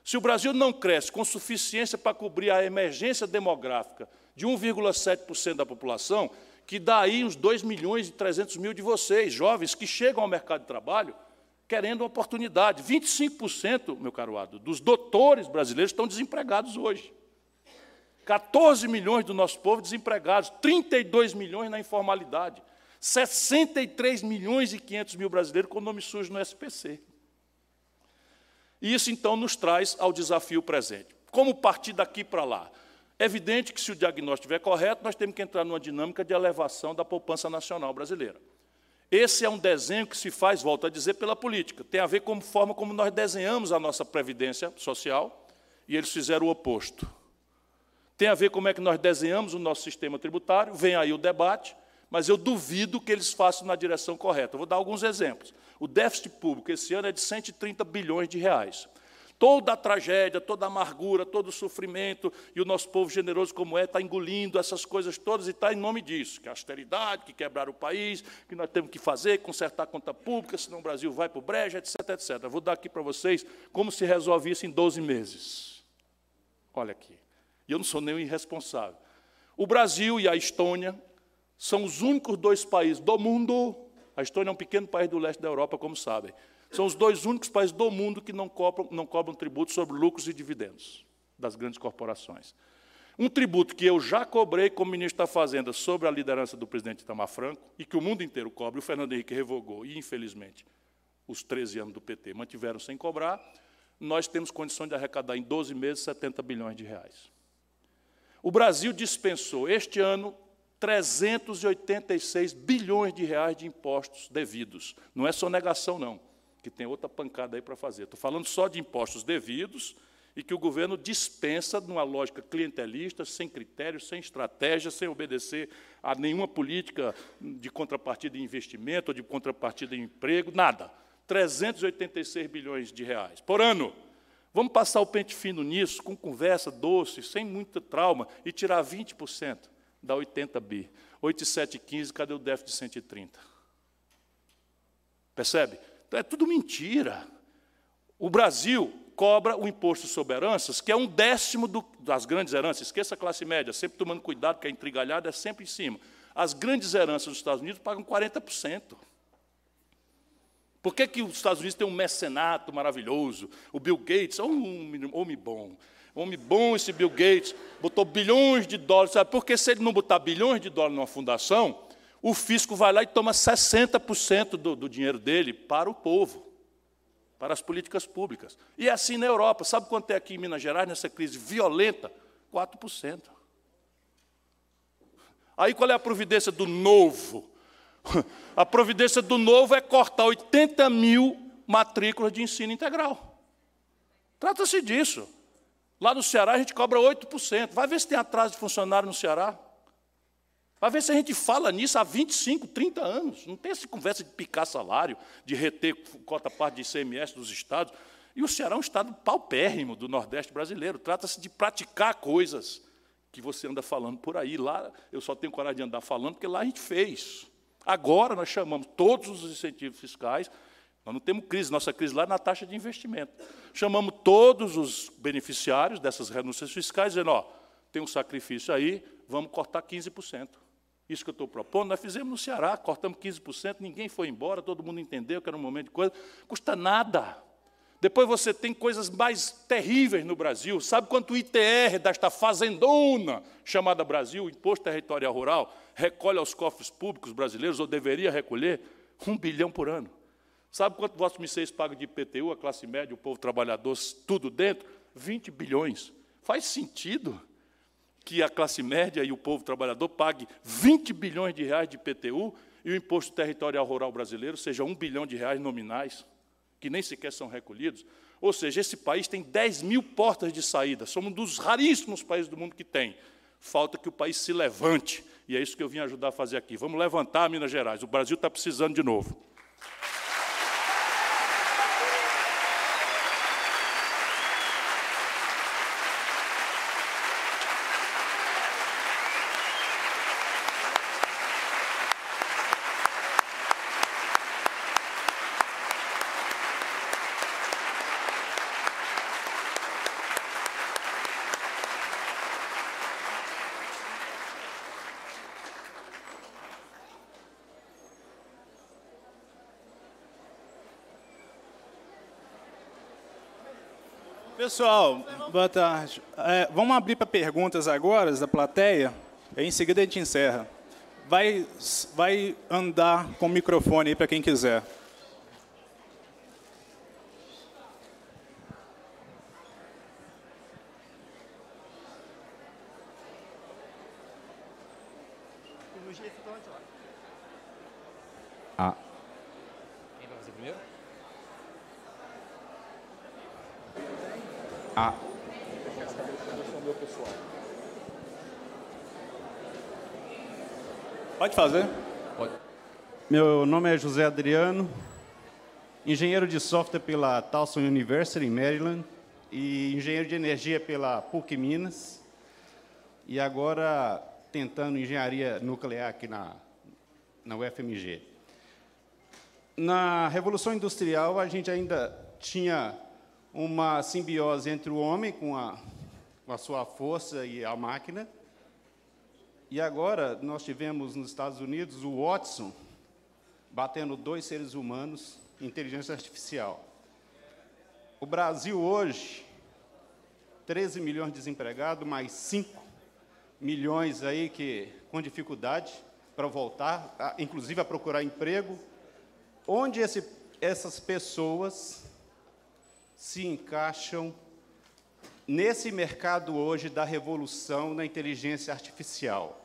Se o Brasil não cresce com suficiência para cobrir a emergência demográfica de 1,7% da população, que dá aí uns 2 milhões e 300 mil de vocês, jovens, que chegam ao mercado de trabalho querendo uma oportunidade. 25%, meu caro Ado, dos doutores brasileiros estão desempregados hoje. 14 milhões do nosso povo desempregados, 32 milhões na informalidade, 63 milhões e 500 mil brasileiros com nome sujo no SPC. E isso, então, nos traz ao desafio presente. Como partir daqui para lá? É evidente que, se o diagnóstico estiver correto, nós temos que entrar numa dinâmica de elevação da poupança nacional brasileira. Esse é um desenho que se faz, volto a dizer, pela política. Tem a ver com a forma como nós desenhamos a nossa previdência social, e eles fizeram o oposto. Tem a ver como é que nós desenhamos o nosso sistema tributário, vem aí o debate, mas eu duvido que eles façam na direção correta. vou dar alguns exemplos. O déficit público esse ano é de 130 bilhões de reais. Toda a tragédia, toda a amargura, todo o sofrimento, e o nosso povo generoso como é, está engolindo essas coisas todas e está em nome disso, que a austeridade, que quebrar o país, que nós temos que fazer, consertar a conta pública, senão o Brasil vai para o breja, etc, etc. Vou dar aqui para vocês como se resolve isso em 12 meses. Olha aqui. E eu não sou nem irresponsável. O Brasil e a Estônia são os únicos dois países do mundo, a Estônia é um pequeno país do leste da Europa, como sabem, são os dois únicos países do mundo que não cobram, não cobram tributo sobre lucros e dividendos das grandes corporações. Um tributo que eu já cobrei como ministro da Fazenda sobre a liderança do presidente Itamar Franco e que o mundo inteiro cobre, o Fernando Henrique revogou e, infelizmente, os 13 anos do PT mantiveram sem cobrar, nós temos condição de arrecadar em 12 meses 70 bilhões de reais. O Brasil dispensou este ano 386 bilhões de reais de impostos devidos. Não é sonegação, não que tem outra pancada aí para fazer. Estou falando só de impostos devidos e que o governo dispensa numa lógica clientelista, sem critérios, sem estratégia, sem obedecer a nenhuma política de contrapartida de investimento ou de contrapartida de emprego, nada. 386 bilhões de reais por ano. Vamos passar o pente fino nisso, com conversa doce, sem muita trauma, e tirar 20%, dá 80 bi. 8 e 7, 15, cadê o déficit de 130? Percebe? Então, é tudo mentira. O Brasil cobra o imposto sobre heranças, que é um décimo do, das grandes heranças. Esqueça a classe média, sempre tomando cuidado, que a intrigalhada é sempre em cima. As grandes heranças dos Estados Unidos pagam 40%. Por que, que os Estados Unidos têm um mecenato maravilhoso? O Bill Gates é um homem bom. Homem bom esse Bill Gates, botou bilhões de dólares. Sabe? Porque se ele não botar bilhões de dólares numa fundação, o fisco vai lá e toma 60% do, do dinheiro dele para o povo, para as políticas públicas. E é assim na Europa. Sabe quanto é aqui em Minas Gerais, nessa crise violenta? 4%. Aí qual é a providência do novo? A providência do novo é cortar 80 mil matrículas de ensino integral. Trata-se disso. Lá no Ceará a gente cobra 8%. Vai ver se tem atraso de funcionário no Ceará. Vai ver se a gente fala nisso há 25, 30 anos. Não tem essa conversa de picar salário, de reter cota parte de ICMS dos estados. E o Ceará é um estado paupérrimo do Nordeste brasileiro. Trata-se de praticar coisas que você anda falando por aí. Lá eu só tenho coragem de andar falando, porque lá a gente fez. Agora nós chamamos todos os incentivos fiscais. Nós não temos crise, nossa crise lá é na taxa de investimento. Chamamos todos os beneficiários dessas renúncias fiscais, dizendo: ó, tem um sacrifício aí, vamos cortar 15%. Isso que eu estou propondo, nós fizemos no Ceará, cortamos 15%, ninguém foi embora, todo mundo entendeu que era um momento de coisa, custa nada. Depois você tem coisas mais terríveis no Brasil. Sabe quanto o ITR desta fazendona chamada Brasil, Imposto Territorial Rural, recolhe aos cofres públicos brasileiros, ou deveria recolher? Um bilhão por ano. Sabe quanto vossos mísseis pagam de IPTU, a classe média, o povo trabalhador, tudo dentro? 20 bilhões. Faz sentido? que a classe média e o povo trabalhador pague 20 bilhões de reais de IPTU e o imposto territorial rural brasileiro seja 1 bilhão de reais nominais, que nem sequer são recolhidos. Ou seja, esse país tem 10 mil portas de saída, somos um dos raríssimos países do mundo que tem. Falta que o país se levante, e é isso que eu vim ajudar a fazer aqui. Vamos levantar Minas Gerais, o Brasil está precisando de novo. Pessoal, boa tarde. É, vamos abrir para perguntas agora da plateia, em seguida a gente encerra. Vai, vai andar com o microfone aí para quem quiser. Pode fazer. Pode. Meu nome é José Adriano, engenheiro de software pela Towson University, em Maryland. e engenheiro de energia pela PUC Minas, e agora tentando engenharia nuclear aqui na, na UFMG. Na Revolução Industrial, a gente ainda tinha uma simbiose entre o homem com a, com a sua força e a máquina, e agora nós tivemos nos Estados Unidos o Watson batendo dois seres humanos inteligência artificial. O Brasil hoje, 13 milhões de desempregados, mais 5 milhões aí que com dificuldade para voltar, a, inclusive a procurar emprego. Onde esse, essas pessoas se encaixam nesse mercado hoje da revolução na inteligência artificial.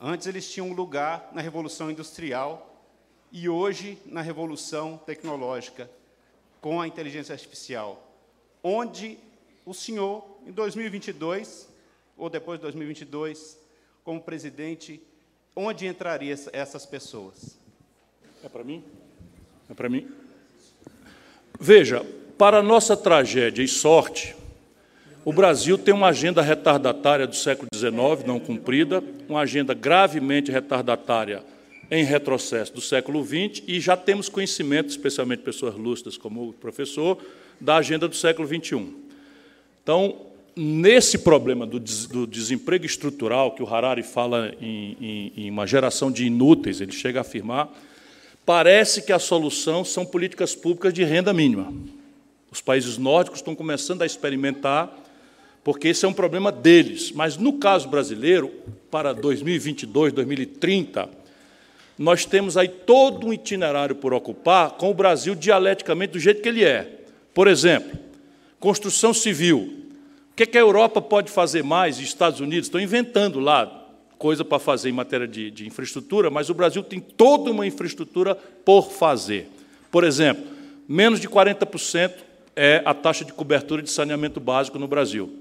Antes eles tinham um lugar na revolução industrial e hoje na revolução tecnológica com a inteligência artificial. Onde o senhor, em 2022 ou depois de 2022, como presidente, onde entrariam essas pessoas? É para mim? É para mim? Veja, para nossa tragédia e sorte, o Brasil tem uma agenda retardatária do século XIX não cumprida, uma agenda gravemente retardatária em retrocesso do século XX e já temos conhecimento, especialmente pessoas lúcidas como o professor, da agenda do século XXI. Então, nesse problema do, do desemprego estrutural, que o Harari fala em, em, em uma geração de inúteis, ele chega a afirmar, parece que a solução são políticas públicas de renda mínima. Os países nórdicos estão começando a experimentar porque esse é um problema deles. Mas, no caso brasileiro, para 2022, 2030, nós temos aí todo um itinerário por ocupar com o Brasil dialeticamente do jeito que ele é. Por exemplo, construção civil. O que, é que a Europa pode fazer mais? Os Estados Unidos estão inventando lá coisa para fazer em matéria de, de infraestrutura, mas o Brasil tem toda uma infraestrutura por fazer. Por exemplo, menos de 40% é a taxa de cobertura de saneamento básico no Brasil.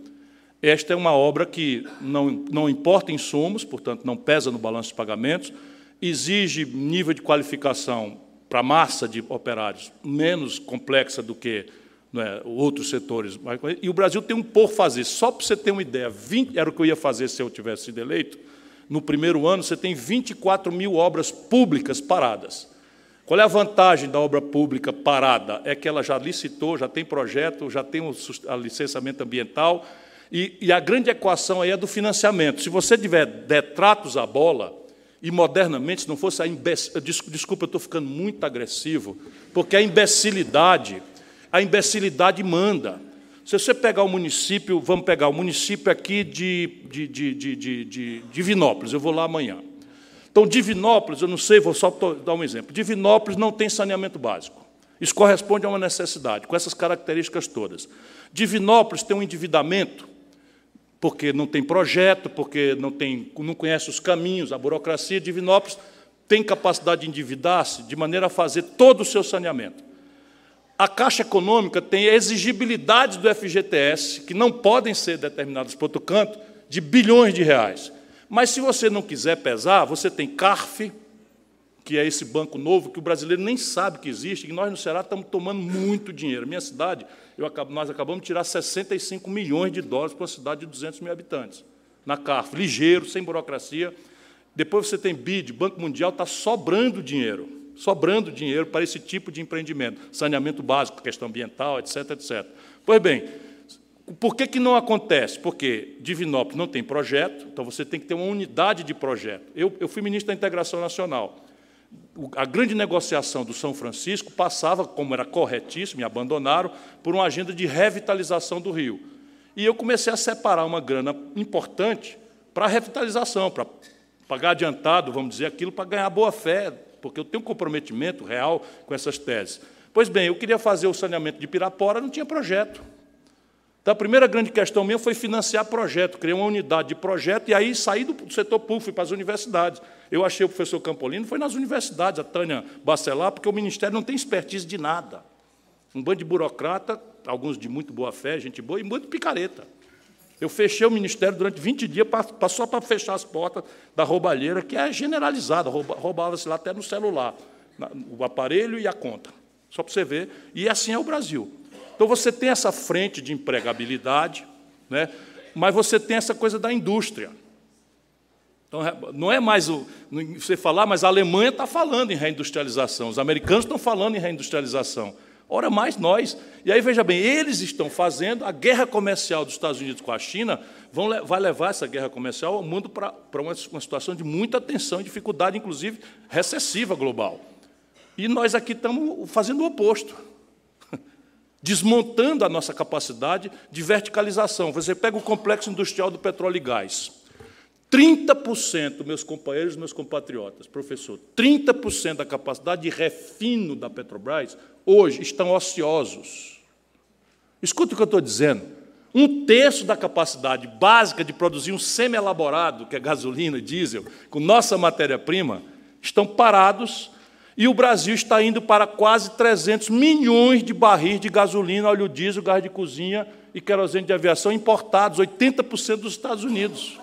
Esta é uma obra que não, não importa insumos, portanto, não pesa no balanço de pagamentos, exige nível de qualificação para massa de operários menos complexa do que é, outros setores. E o Brasil tem um por fazer. Só para você ter uma ideia, 20, era o que eu ia fazer se eu tivesse sido eleito, no primeiro ano você tem 24 mil obras públicas paradas. Qual é a vantagem da obra pública parada? É que ela já licitou, já tem projeto, já tem o licenciamento ambiental, e, e, a grande equação aí é do financiamento. Se você tiver detratos à bola, e modernamente, se não fosse a imbecilidade, desculpa, eu estou ficando muito agressivo, porque a imbecilidade, a imbecilidade manda. Se você pegar o município, vamos pegar o município aqui de, de, de, de, de, de Divinópolis, eu vou lá amanhã. Então, Divinópolis, eu não sei, vou só dar um exemplo. Divinópolis não tem saneamento básico. Isso corresponde a uma necessidade, com essas características todas. Divinópolis tem um endividamento porque não tem projeto, porque não, tem, não conhece os caminhos, a burocracia de Divinópolis tem capacidade de endividar-se de maneira a fazer todo o seu saneamento. A Caixa Econômica tem exigibilidades do FGTS, que não podem ser determinadas por outro canto, de bilhões de reais. Mas, se você não quiser pesar, você tem CARF, que é esse banco novo que o brasileiro nem sabe que existe, e nós no Ceará estamos tomando muito dinheiro. Minha cidade acabo, nós acabamos de tirar 65 milhões de dólares para uma cidade de 200 mil habitantes, na CARF, ligeiro, sem burocracia. Depois você tem BID, Banco Mundial, está sobrando dinheiro, sobrando dinheiro para esse tipo de empreendimento, saneamento básico, questão ambiental, etc, etc. Pois bem, por que, que não acontece? Porque Divinópolis não tem projeto, então você tem que ter uma unidade de projeto. Eu, eu fui ministro da Integração Nacional a grande negociação do São Francisco passava, como era corretíssimo, me abandonaram, por uma agenda de revitalização do Rio. E eu comecei a separar uma grana importante para a revitalização, para pagar adiantado, vamos dizer, aquilo para ganhar boa fé, porque eu tenho um comprometimento real com essas teses. Pois bem, eu queria fazer o saneamento de Pirapora, não tinha projeto. Então, a primeira grande questão minha foi financiar projeto, criar uma unidade de projeto e aí sair do setor público, fui para as universidades. Eu achei o professor Campolino, foi nas universidades, a Tânia Bacelar, porque o Ministério não tem expertise de nada. Um bando de burocrata, alguns de muito boa fé, gente boa, e muito picareta. Eu fechei o Ministério durante 20 dias só para fechar as portas da roubalheira, que é generalizada, roubava-se lá até no celular, o aparelho e a conta. Só para você ver. E assim é o Brasil. Então você tem essa frente de empregabilidade, né? mas você tem essa coisa da indústria. Então, não é mais o, você falar, mas a Alemanha está falando em reindustrialização, os americanos estão falando em reindustrialização. Ora, mais nós. E aí, veja bem, eles estão fazendo, a guerra comercial dos Estados Unidos com a China vão, vai levar essa guerra comercial ao mundo para, para uma, uma situação de muita tensão, dificuldade, inclusive recessiva global. E nós aqui estamos fazendo o oposto desmontando a nossa capacidade de verticalização. Você pega o complexo industrial do petróleo e gás. 30%, meus companheiros, meus compatriotas, professor, 30% da capacidade de refino da Petrobras hoje estão ociosos. Escuta o que eu estou dizendo. Um terço da capacidade básica de produzir um semi-elaborado, que é gasolina e diesel, com nossa matéria-prima, estão parados e o Brasil está indo para quase 300 milhões de barris de gasolina, óleo diesel, gás de cozinha e querosene de aviação importados, 80% dos Estados Unidos.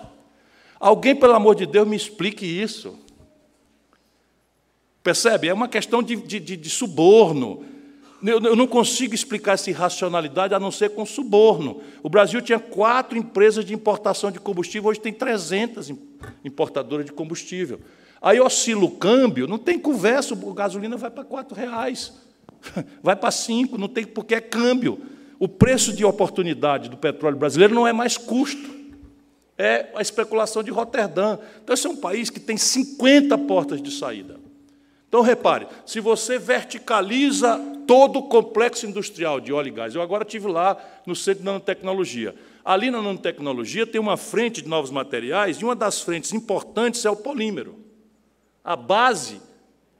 Alguém, pelo amor de Deus, me explique isso. Percebe? É uma questão de, de, de suborno. Eu, eu não consigo explicar essa irracionalidade a não ser com suborno. O Brasil tinha quatro empresas de importação de combustível, hoje tem 300 importadoras de combustível. Aí oscila o câmbio, não tem conversa, a gasolina vai para quatro reais, vai para cinco, não tem porque é câmbio. O preço de oportunidade do petróleo brasileiro não é mais custo é a especulação de Roterdã. Então, esse é um país que tem 50 portas de saída. Então, repare, se você verticaliza todo o complexo industrial de óleo e gás, eu agora estive lá no Centro de Nanotecnologia. Ali na nanotecnologia tem uma frente de novos materiais, e uma das frentes importantes é o polímero. A base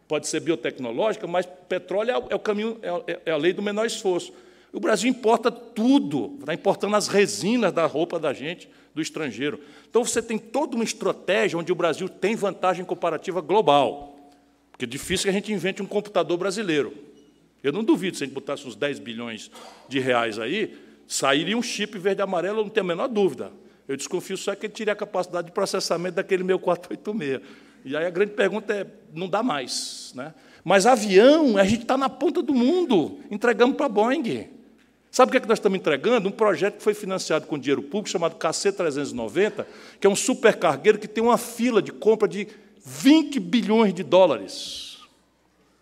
pode ser biotecnológica, mas petróleo é o caminho, é, é a lei do menor esforço. O Brasil importa tudo, está importando as resinas da roupa da gente, do estrangeiro. Então você tem toda uma estratégia onde o Brasil tem vantagem comparativa global. Porque é difícil que a gente invente um computador brasileiro. Eu não duvido, se a gente botasse uns 10 bilhões de reais aí, sairia um chip verde e amarelo, eu não tenho a menor dúvida. Eu desconfio só que ele tire a capacidade de processamento daquele meu 486. E aí a grande pergunta é: não dá mais. Né? Mas avião, a gente está na ponta do mundo, entregamos para a Boeing. Sabe o que, é que nós estamos entregando? Um projeto que foi financiado com dinheiro público, chamado KC390, que é um supercargueiro que tem uma fila de compra de 20 bilhões de dólares.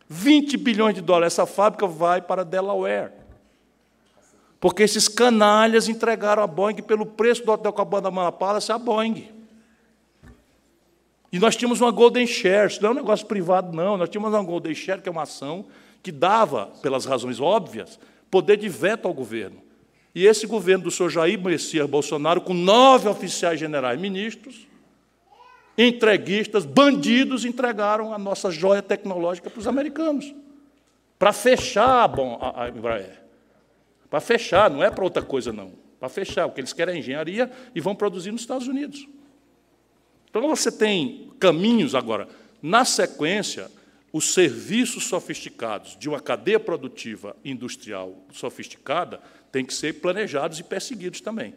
20 bilhões de dólares. Essa fábrica vai para Delaware. Porque esses canalhas entregaram a Boeing pelo preço do hotel Cabana Palace a Boeing. E nós tínhamos uma Golden Share, isso não é um negócio privado, não. Nós tínhamos uma Golden Share, que é uma ação que dava, pelas razões óbvias, poder de veto ao governo. E esse governo do senhor Jair Messias Bolsonaro, com nove oficiais generais ministros, entreguistas, bandidos, entregaram a nossa joia tecnológica para os americanos, para fechar a, a Embraer. Para fechar, não é para outra coisa, não. Para fechar, o que eles querem é engenharia e vão produzir nos Estados Unidos. Então você tem caminhos agora. Na sequência, os serviços sofisticados de uma cadeia produtiva industrial sofisticada têm que ser planejados e perseguidos também.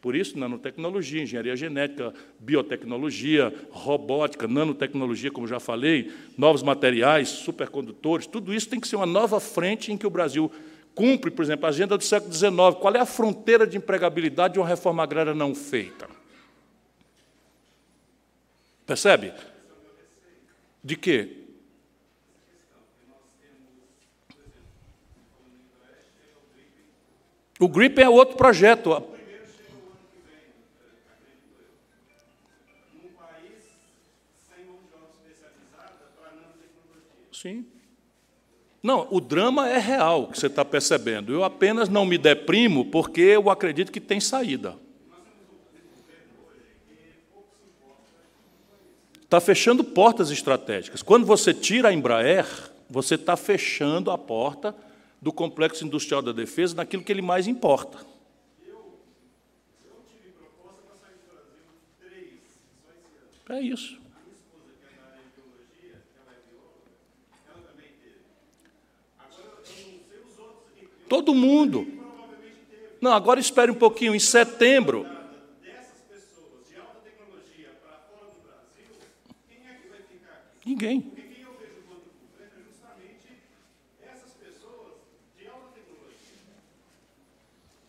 Por isso, nanotecnologia, engenharia genética, biotecnologia, robótica, nanotecnologia, como já falei, novos materiais, supercondutores, tudo isso tem que ser uma nova frente em que o Brasil cumpre, por exemplo, a agenda do século XIX. Qual é a fronteira de empregabilidade de uma reforma agrária não feita? Percebe? De quê? O GRIP é outro projeto. Sim. Não, o drama é real, que você está percebendo. Eu apenas não me deprimo porque eu acredito que tem saída. Está fechando portas estratégicas. Quando você tira a Embraer, você está fechando a porta do complexo industrial da defesa naquilo que ele mais importa. É isso. Todo mundo. Não, agora espere um pouquinho. Em setembro. Ninguém.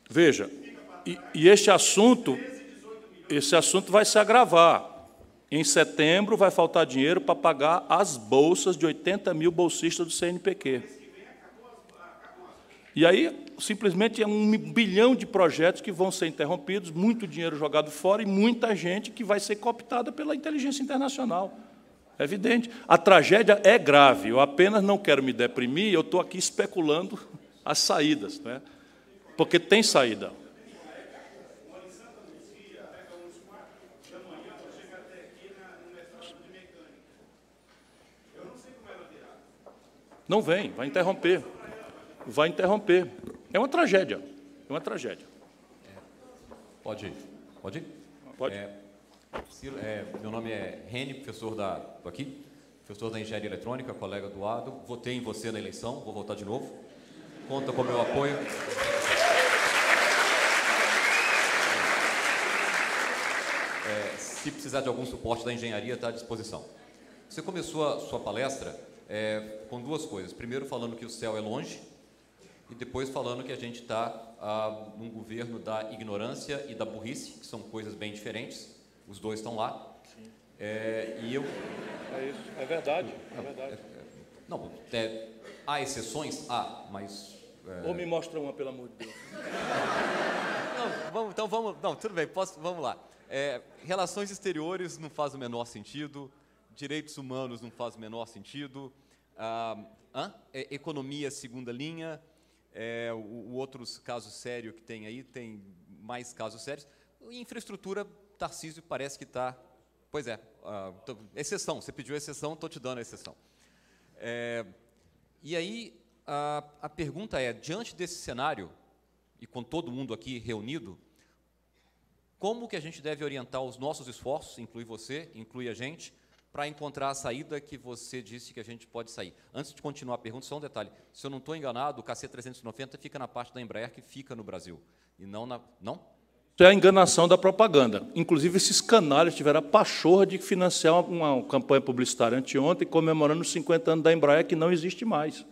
Veja, e, e este assunto, esse assunto vai se agravar. Em setembro vai faltar dinheiro para pagar as bolsas de 80 mil bolsistas do CNPq. E aí, simplesmente, é um bilhão de projetos que vão ser interrompidos, muito dinheiro jogado fora e muita gente que vai ser cooptada pela inteligência internacional. É evidente. A tragédia é grave. Eu apenas não quero me deprimir, eu estou aqui especulando as saídas, né? porque tem saída. Não vem, vai interromper vai interromper. É uma tragédia. É uma tragédia. É, pode ir. Pode ir? Pode. É, Ciro, é, meu nome é Reni, professor da, tô aqui, professor da Engenharia Eletrônica, colega do Ado. Votei em você na eleição, vou votar de novo. Conta com o meu apoio. É, se precisar de algum suporte da engenharia, está à disposição. Você começou a sua palestra é, com duas coisas. Primeiro, falando que o céu é longe, e depois falando que a gente está ah, num governo da ignorância e da burrice, que são coisas bem diferentes. Os dois estão lá. É, e eu. É isso, é verdade. É verdade. Não, é, há exceções? Há, mas. É... Ou me mostra uma, pelo amor de Deus. não, vamos, então vamos. Não, tudo bem, posso, vamos lá. É, relações exteriores não faz o menor sentido, direitos humanos não faz o menor sentido, ah, é, economia segunda linha, o, o, outros casos sérios que tem aí, tem mais casos sérios. Infraestrutura, Tarcísio parece que está. Pois é, uh, tô, exceção, você pediu exceção, estou te dando a exceção. É, e aí, a, a pergunta é: diante desse cenário, e com todo mundo aqui reunido, como que a gente deve orientar os nossos esforços, inclui você, inclui a gente, para encontrar a saída que você disse que a gente pode sair. Antes de continuar a pergunta, só um detalhe. Se eu não estou enganado, o KC-390 fica na parte da Embraer que fica no Brasil, e não na... Não? Isso é a enganação da propaganda. Inclusive, esses canalhas tiveram a pachorra de financiar uma, uma campanha publicitária anteontem, comemorando os 50 anos da Embraer, que não existe mais.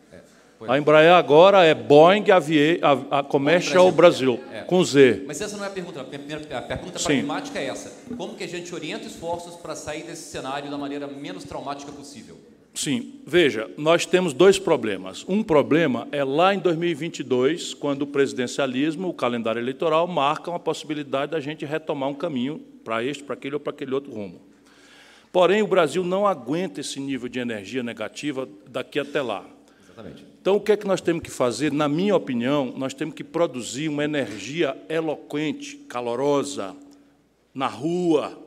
A Embraer agora é Boeing Avie, a, a Commercial Brasil, Brasil é. com Z. Mas essa não é a pergunta. A pergunta Sim. pragmática é essa. Como que a gente orienta esforços para sair desse cenário da maneira menos traumática possível? Sim, veja, nós temos dois problemas. Um problema é lá em 2022, quando o presidencialismo, o calendário eleitoral, marcam a possibilidade da gente retomar um caminho para este, para aquele ou para aquele outro rumo. Porém, o Brasil não aguenta esse nível de energia negativa daqui até lá. Exatamente. Então, o que é que nós temos que fazer? Na minha opinião, nós temos que produzir uma energia eloquente, calorosa, na rua,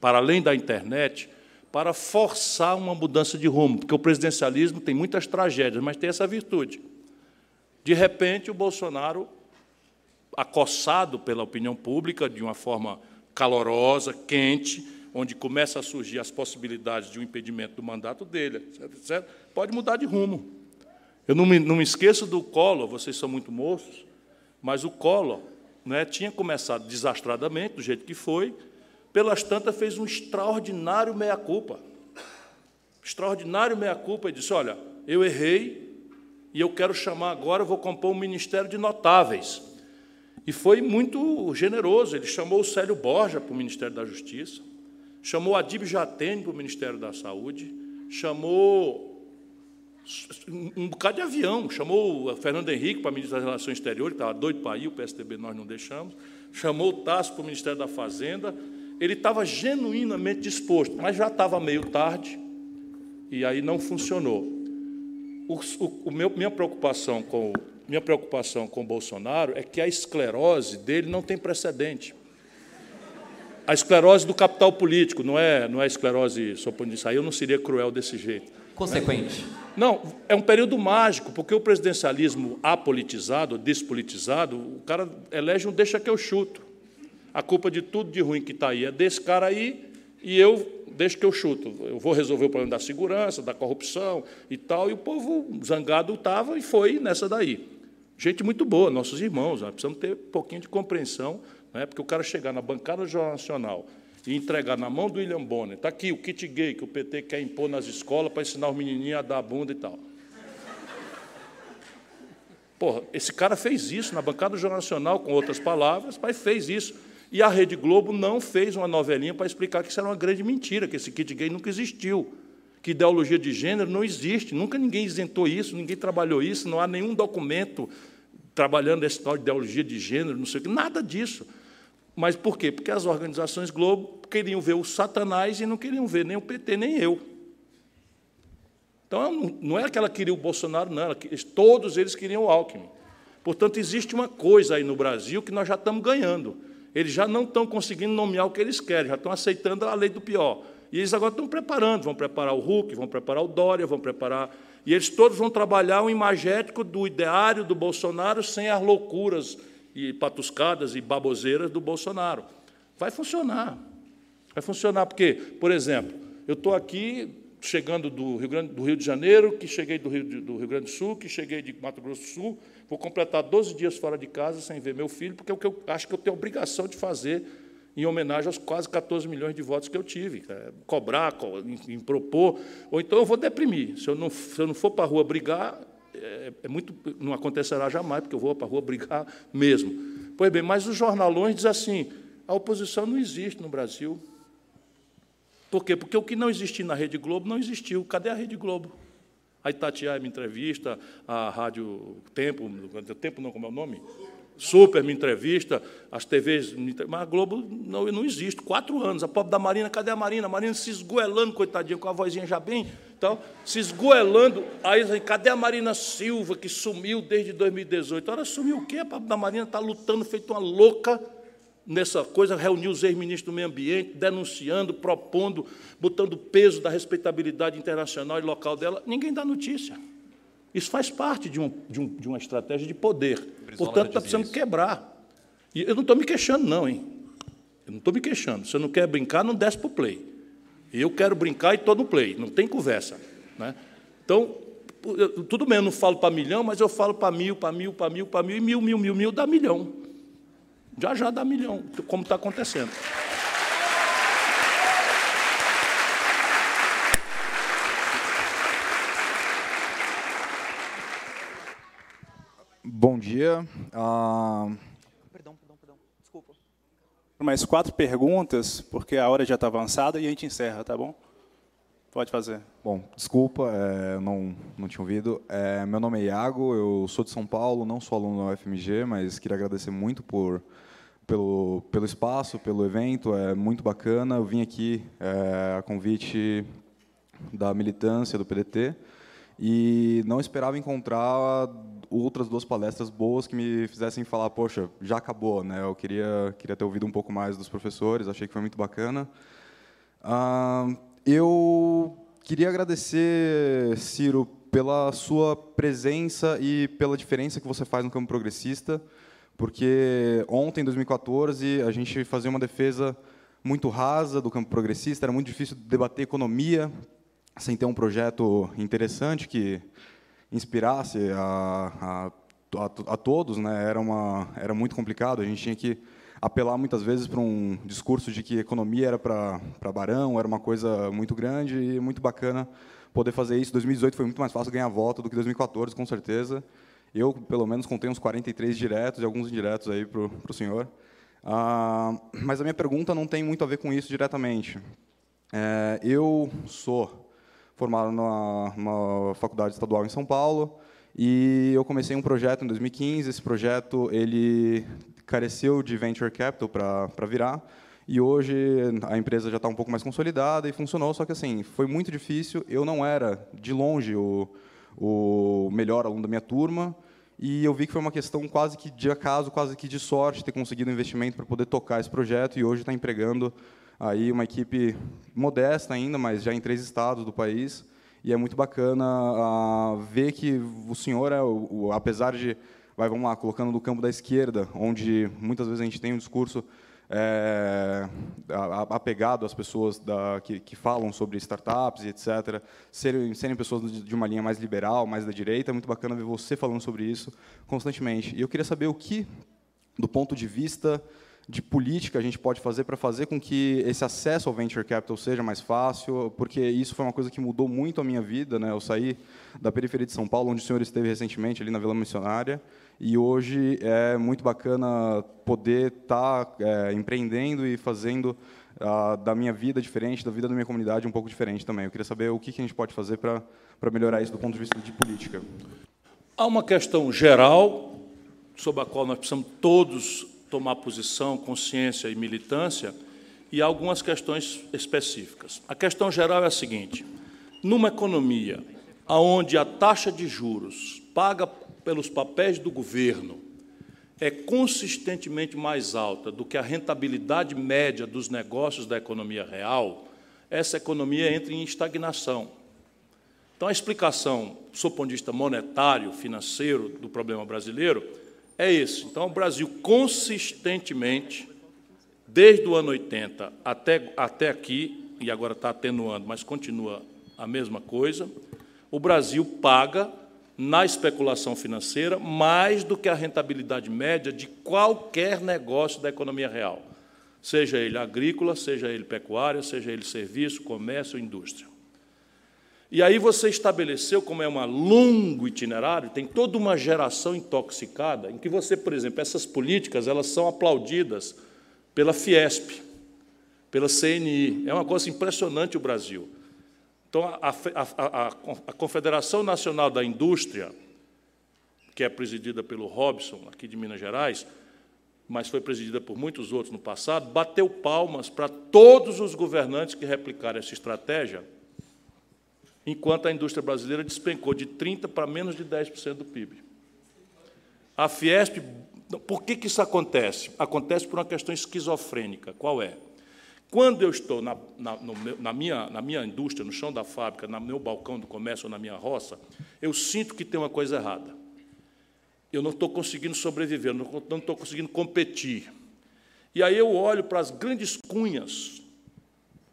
para além da internet, para forçar uma mudança de rumo, porque o presidencialismo tem muitas tragédias, mas tem essa virtude. De repente, o Bolsonaro, acossado pela opinião pública de uma forma calorosa, quente, onde começa a surgir as possibilidades de um impedimento do mandato dele, etc., pode mudar de rumo. Eu não me, não me esqueço do Collor, vocês são muito moços, mas o Collor né, tinha começado desastradamente, do jeito que foi, pelas tantas fez um extraordinário meia-culpa. Extraordinário meia-culpa e disse: Olha, eu errei e eu quero chamar agora, eu vou compor um ministério de notáveis. E foi muito generoso. Ele chamou o Célio Borja para o Ministério da Justiça, chamou Adib Jatene para o Ministério da Saúde, chamou um bocado de avião, chamou o Fernando Henrique para o Ministério das Relações Exteriores, que estava doido para ir, o PSDB nós não deixamos, chamou o Tasso para o Ministério da Fazenda, ele estava genuinamente disposto, mas já estava meio tarde, e aí não funcionou. O, o, o meu, minha, preocupação com, minha preocupação com o Bolsonaro é que a esclerose dele não tem precedente. A esclerose do capital político, não é, não é esclerose, só por isso aí eu não seria cruel desse jeito. Consequente. Não, é um período mágico, porque o presidencialismo apolitizado, despolitizado, o cara elege um deixa que eu chuto. A culpa de tudo de ruim que está aí é desse cara aí, e eu deixo que eu chuto. Eu vou resolver o problema da segurança, da corrupção e tal, e o povo zangado estava e foi nessa daí. Gente muito boa, nossos irmãos, nós precisamos ter um pouquinho de compreensão, né? porque o cara chegar na bancada do Jornal Nacional e entregar na mão do William Bonner. Está aqui o kit gay que o PT quer impor nas escolas para ensinar os menininhos a dar a bunda e tal. Porra, esse cara fez isso na bancada do Jornal Nacional, com outras palavras, mas fez isso. E a Rede Globo não fez uma novelinha para explicar que isso era uma grande mentira, que esse kit gay nunca existiu, que ideologia de gênero não existe, nunca ninguém isentou isso, ninguém trabalhou isso, não há nenhum documento trabalhando essa história de ideologia de gênero, não sei o que, nada disso. Mas por quê? Porque as organizações Globo queriam ver o Satanás e não queriam ver nem o PT, nem eu. Então, não é que ela queria o Bolsonaro, não, ela, todos eles queriam o Alckmin. Portanto, existe uma coisa aí no Brasil que nós já estamos ganhando. Eles já não estão conseguindo nomear o que eles querem, já estão aceitando a lei do pior. E eles agora estão preparando, vão preparar o Hulk, vão preparar o Dória, vão preparar. E eles todos vão trabalhar o imagético do ideário do Bolsonaro sem as loucuras e patuscadas e baboseiras do Bolsonaro. Vai funcionar. Vai funcionar, porque, por exemplo, eu estou aqui chegando do Rio, Grande, do Rio de Janeiro, que cheguei do Rio, do Rio Grande do Sul, que cheguei de Mato Grosso do Sul, vou completar 12 dias fora de casa sem ver meu filho, porque é o que eu acho que eu tenho obrigação de fazer em homenagem aos quase 14 milhões de votos que eu tive. É, cobrar, co em, em, propor, ou então eu vou deprimir. Se eu não, se eu não for para a rua brigar, é, é, muito, não acontecerá jamais, porque eu vou para a rua brigar mesmo. Pois bem, mas os jornalões dizem assim, a oposição não existe no Brasil. Por quê? Porque o que não existia na Rede Globo não existiu. Cadê a Rede Globo? A Itatiaia me entrevista, a Rádio Tempo, Tempo não, como é o nome? Super me entrevista, as TVs, mas a Globo não, não existe. Quatro anos. A pobre da Marina, cadê a Marina? A Marina se esgoelando, coitadinha, com a vozinha já bem, então, se esgoelando. Aí, cadê a Marina Silva, que sumiu desde 2018? Ela sumiu o quê? A pobre da Marina está lutando, feito uma louca nessa coisa, reuniu os ex-ministros do meio ambiente, denunciando, propondo, botando peso da respeitabilidade internacional e local dela. Ninguém dá notícia. Isso faz parte de, um, de, um, de uma estratégia de poder. Portanto, está precisando quebrar. E eu não estou me queixando, não, hein? Eu não estou me queixando. Se você não quer brincar, não desce para o play. Eu quero brincar e estou no play. Não tem conversa. Né? Então, tudo bem, eu não falo para milhão, mas eu falo para mil, para mil, para mil, para mil, e mil, mil, mil, mil dá milhão. Já já dá milhão, como está acontecendo. Bom dia. Ah, perdão, perdão, perdão. Desculpa. Mais quatro perguntas, porque a hora já está avançada e a gente encerra, tá bom? Pode fazer. Bom, desculpa, é, não, não tinha ouvido. É, meu nome é Iago, eu sou de São Paulo, não sou aluno da UFMG, mas queria agradecer muito por, pelo, pelo espaço, pelo evento, é muito bacana. Eu vim aqui é, a convite da militância do PDT e não esperava encontrar outras duas palestras boas que me fizessem falar, poxa, já acabou, né? Eu queria queria ter ouvido um pouco mais dos professores, achei que foi muito bacana. Uh, eu queria agradecer, Ciro, pela sua presença e pela diferença que você faz no campo progressista, porque ontem, em 2014, a gente fazia uma defesa muito rasa do campo progressista, era muito difícil debater economia sem ter um projeto interessante que inspirasse a, a, a, a todos, né? Era uma era muito complicado. A gente tinha que apelar muitas vezes para um discurso de que economia era para para barão, era uma coisa muito grande e muito bacana poder fazer isso. 2018 foi muito mais fácil ganhar voto do que 2014, com certeza. Eu, pelo menos, contei uns 43 diretos e alguns indiretos aí para o senhor. Ah, mas a minha pergunta não tem muito a ver com isso diretamente. É, eu sou formado numa faculdade estadual em São Paulo, e eu comecei um projeto em 2015. Esse projeto ele careceu de venture capital para virar, e hoje a empresa já está um pouco mais consolidada e funcionou, só que assim, foi muito difícil. Eu não era, de longe, o, o melhor aluno da minha turma, e eu vi que foi uma questão quase que de acaso, quase que de sorte ter conseguido investimento para poder tocar esse projeto, e hoje está empregando aí uma equipe modesta ainda, mas já em três estados do país, e é muito bacana uh, ver que o senhor, é, o, o, apesar de, vai, vamos lá, colocando no campo da esquerda, onde muitas vezes a gente tem um discurso é, apegado às pessoas da, que, que, falam sobre startups etc., serem, serem pessoas de uma linha mais liberal, mais da direita, é muito bacana ver você falando sobre isso constantemente. E eu queria saber o que, do ponto de vista de política a gente pode fazer para fazer com que esse acesso ao venture capital seja mais fácil, porque isso foi uma coisa que mudou muito a minha vida. Né? Eu saí da periferia de São Paulo, onde o senhor esteve recentemente, ali na Vila Missionária, e hoje é muito bacana poder estar tá, é, empreendendo e fazendo da minha vida diferente, da vida da minha comunidade um pouco diferente também. Eu queria saber o que, que a gente pode fazer para melhorar isso do ponto de vista de política. Há uma questão geral sobre a qual nós precisamos todos tomar posição, consciência e militância, e algumas questões específicas. A questão geral é a seguinte: numa economia onde a taxa de juros paga pelos papéis do governo é consistentemente mais alta do que a rentabilidade média dos negócios da economia real, essa economia entra em estagnação. Então, a explicação, do ponto de vista monetário, financeiro, do problema brasileiro é esse. Então, o Brasil consistentemente, desde o ano 80 até, até aqui, e agora está atenuando, mas continua a mesma coisa, o Brasil paga na especulação financeira mais do que a rentabilidade média de qualquer negócio da economia real, seja ele agrícola, seja ele pecuária, seja ele serviço, comércio, indústria. E aí você estabeleceu, como é um longo itinerário, tem toda uma geração intoxicada, em que você, por exemplo, essas políticas elas são aplaudidas pela Fiesp, pela CNI. É uma coisa impressionante o Brasil. Então, a, a, a, a Confederação Nacional da Indústria, que é presidida pelo Robson, aqui de Minas Gerais, mas foi presidida por muitos outros no passado, bateu palmas para todos os governantes que replicaram essa estratégia enquanto a indústria brasileira despencou de 30% para menos de 10% do PIB. A Fiesp, por que, que isso acontece? Acontece por uma questão esquizofrênica. Qual é? Quando eu estou na, na, meu, na, minha, na minha indústria, no chão da fábrica, no meu balcão do comércio ou na minha roça, eu sinto que tem uma coisa errada. Eu não estou conseguindo sobreviver, não estou conseguindo competir. E aí eu olho para as grandes cunhas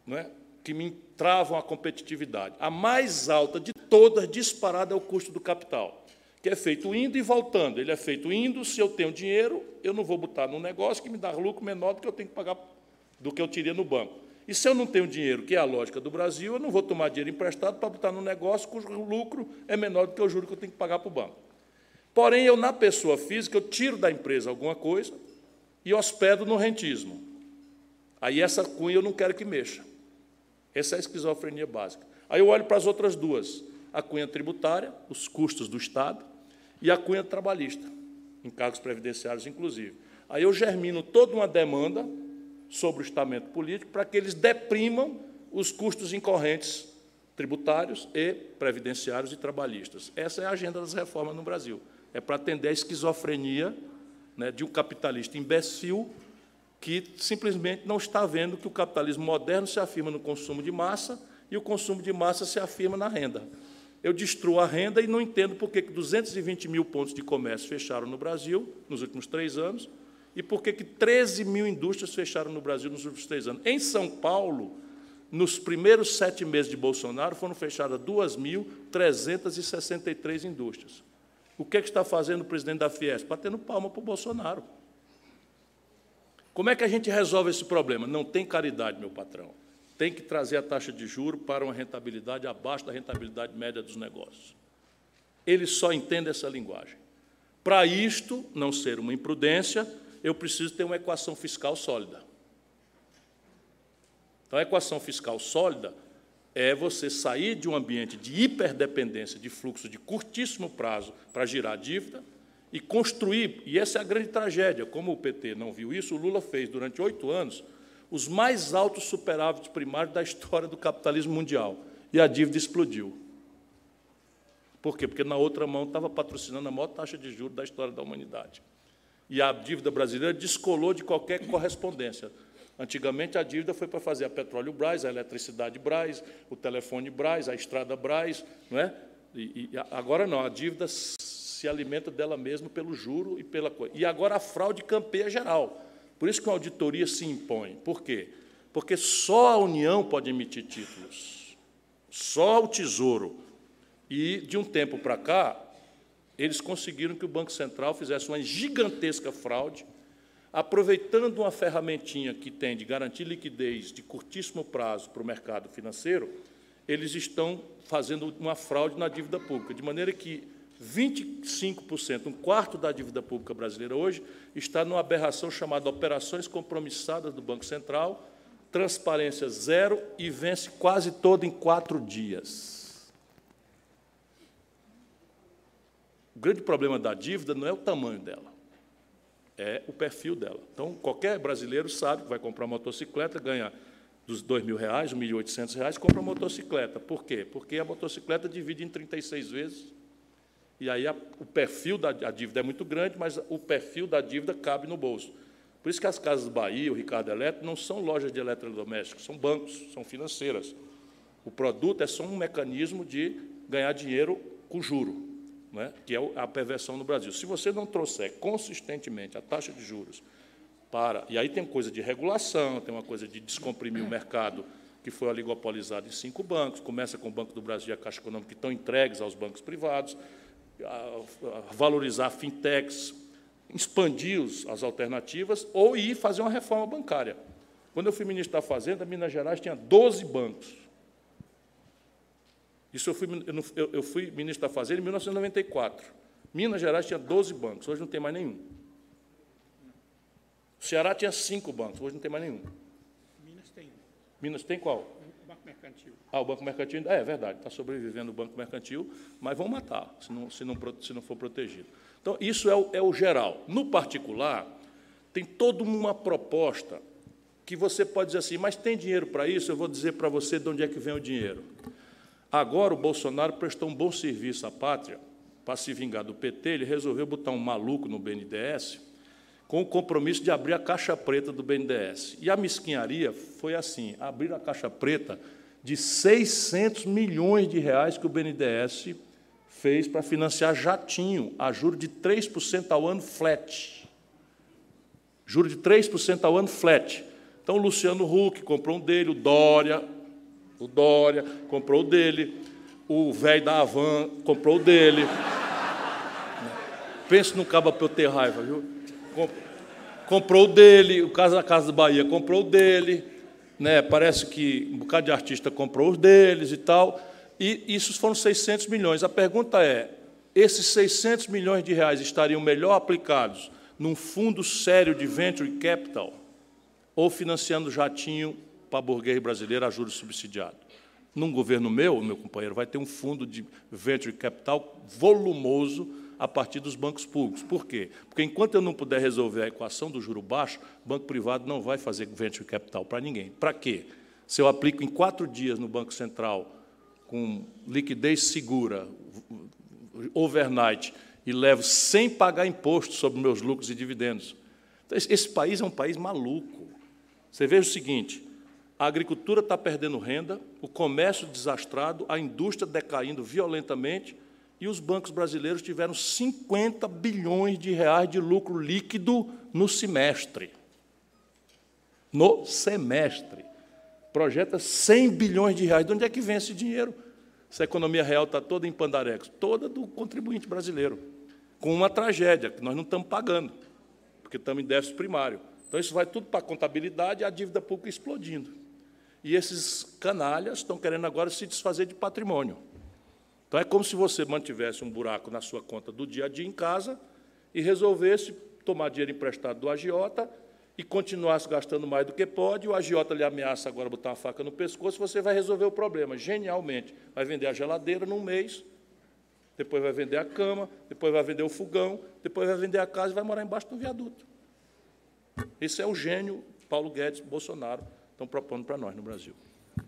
não é, que me travam a competitividade. A mais alta de todas, disparada, é o custo do capital, que é feito indo e voltando. Ele é feito indo, se eu tenho dinheiro, eu não vou botar num negócio que me dá lucro menor do que eu tenho que pagar, do que eu teria no banco. E se eu não tenho dinheiro, que é a lógica do Brasil, eu não vou tomar dinheiro emprestado para botar num negócio cujo lucro é menor do que o juro que eu tenho que pagar para o banco. Porém, eu, na pessoa física, eu tiro da empresa alguma coisa e hospedo no rentismo. Aí essa cunha eu não quero que mexa. Essa é a esquizofrenia básica. Aí eu olho para as outras duas: a cunha tributária, os custos do Estado, e a cunha trabalhista, encargos previdenciários, inclusive. Aí eu germino toda uma demanda sobre o estamento político para que eles deprimam os custos incorrentes tributários e previdenciários e trabalhistas. Essa é a agenda das reformas no Brasil. É para atender a esquizofrenia né, de um capitalista imbecil que simplesmente não está vendo que o capitalismo moderno se afirma no consumo de massa e o consumo de massa se afirma na renda. Eu destruo a renda e não entendo por que 220 mil pontos de comércio fecharam no Brasil nos últimos três anos e por que 13 mil indústrias fecharam no Brasil nos últimos três anos. Em São Paulo, nos primeiros sete meses de Bolsonaro, foram fechadas 2.363 indústrias. O que, é que está fazendo o presidente da Fiesp? Batendo palma para o Bolsonaro. Como é que a gente resolve esse problema? Não tem caridade, meu patrão. Tem que trazer a taxa de juro para uma rentabilidade abaixo da rentabilidade média dos negócios. Eles só entendem essa linguagem. Para isto não ser uma imprudência, eu preciso ter uma equação fiscal sólida. Então, a equação fiscal sólida é você sair de um ambiente de hiperdependência de fluxo de curtíssimo prazo para girar dívida e construir, e essa é a grande tragédia, como o PT não viu isso, o Lula fez durante oito anos os mais altos superávites primários da história do capitalismo mundial. E a dívida explodiu. Por quê? Porque na outra mão estava patrocinando a maior taxa de juros da história da humanidade. E a dívida brasileira descolou de qualquer correspondência. Antigamente a dívida foi para fazer a petróleo Braz, a eletricidade Braz, o telefone Braz, a estrada Braz, não é? E, e agora não, a dívida se alimenta dela mesma pelo juro e pela coisa. E agora a fraude campeia geral. Por isso que a auditoria se impõe. Por quê? Porque só a União pode emitir títulos. Só o Tesouro. E, de um tempo para cá, eles conseguiram que o Banco Central fizesse uma gigantesca fraude, aproveitando uma ferramentinha que tem de garantir liquidez de curtíssimo prazo para o mercado financeiro, eles estão fazendo uma fraude na dívida pública, de maneira que 25%, um quarto da dívida pública brasileira hoje, está numa aberração chamada operações compromissadas do Banco Central, transparência zero e vence quase todo em quatro dias. O grande problema da dívida não é o tamanho dela, é o perfil dela. Então, qualquer brasileiro sabe que vai comprar uma motocicleta, ganha dos R$ 2.000, R$ 1.800, compra uma motocicleta. Por quê? Porque a motocicleta divide em 36 vezes e aí a, o perfil da dívida é muito grande, mas o perfil da dívida cabe no bolso. Por isso que as casas Bahia, o Ricardo Eletro, não são lojas de eletrodomésticos, são bancos, são financeiras. O produto é só um mecanismo de ganhar dinheiro com juro, né? que é a perversão no Brasil. Se você não trouxer consistentemente a taxa de juros para. E aí tem coisa de regulação, tem uma coisa de descomprimir o mercado que foi oligopolizado em cinco bancos, começa com o Banco do Brasil e a Caixa Econômica, que estão entregues aos bancos privados valorizar fintechs, expandir as alternativas ou ir fazer uma reforma bancária. Quando eu fui ministro da Fazenda, Minas Gerais tinha 12 bancos. Isso eu fui, eu fui ministro da Fazenda em 1994. Minas Gerais tinha 12 bancos, hoje não tem mais nenhum. O Ceará tinha cinco bancos, hoje não tem mais nenhum. Minas tem. Minas tem qual? Mercantil. Ah, o Banco Mercantil, é, é verdade, está sobrevivendo o Banco Mercantil, mas vão matar, se não, se não, se não for protegido. Então, isso é o, é o geral. No particular, tem toda uma proposta que você pode dizer assim, mas tem dinheiro para isso? Eu vou dizer para você de onde é que vem o dinheiro. Agora, o Bolsonaro prestou um bom serviço à pátria, para se vingar do PT, ele resolveu botar um maluco no BNDES, com o compromisso de abrir a caixa preta do BNDES. E a mesquinharia foi assim: abrir a caixa preta de 600 milhões de reais que o BNDES fez para financiar jatinho, a juro de 3% ao ano flat. Juro de 3% ao ano flat. Então, o Luciano Huck comprou um dele, o Dória, o Dória comprou o dele, o velho da Havan comprou o dele. Pense no cabo para eu ter raiva, viu? Comprou o dele, o Casa da Casa da Bahia comprou o dele, né? Parece que um bocado de artista comprou os deles e tal, e isso foram 600 milhões. A pergunta é: esses 600 milhões de reais estariam melhor aplicados num fundo sério de venture capital ou financiando jatinho para burguês brasileira a juros subsidiados? Num governo meu, meu companheiro, vai ter um fundo de venture capital volumoso a partir dos bancos públicos. Por quê? Porque enquanto eu não puder resolver a equação do juro baixo, o banco privado não vai fazer venture capital para ninguém. Para quê? Se eu aplico em quatro dias no Banco Central com liquidez segura, overnight, e levo sem pagar imposto sobre meus lucros e dividendos. Então, esse país é um país maluco. Você veja o seguinte: a agricultura está perdendo renda, o comércio desastrado, a indústria decaindo violentamente, e os bancos brasileiros tiveram 50 bilhões de reais de lucro líquido no semestre. No semestre. Projeta 100 bilhões de reais. De onde é que vem esse dinheiro? Essa economia real está toda em pandarecos, toda do contribuinte brasileiro, com uma tragédia, que nós não estamos pagando, porque estamos em déficit primário. Então, isso vai tudo para a contabilidade e a dívida pública explodindo. E esses canalhas estão querendo agora se desfazer de patrimônio. Então é como se você mantivesse um buraco na sua conta do dia a dia em casa e resolvesse tomar dinheiro emprestado do agiota e continuasse gastando mais do que pode, o agiota lhe ameaça agora botar uma faca no pescoço, você vai resolver o problema, genialmente. Vai vender a geladeira num mês, depois vai vender a cama, depois vai vender o fogão, depois vai vender a casa e vai morar embaixo do viaduto. Esse é o gênio Paulo Guedes Bolsonaro estão propondo para nós no Brasil.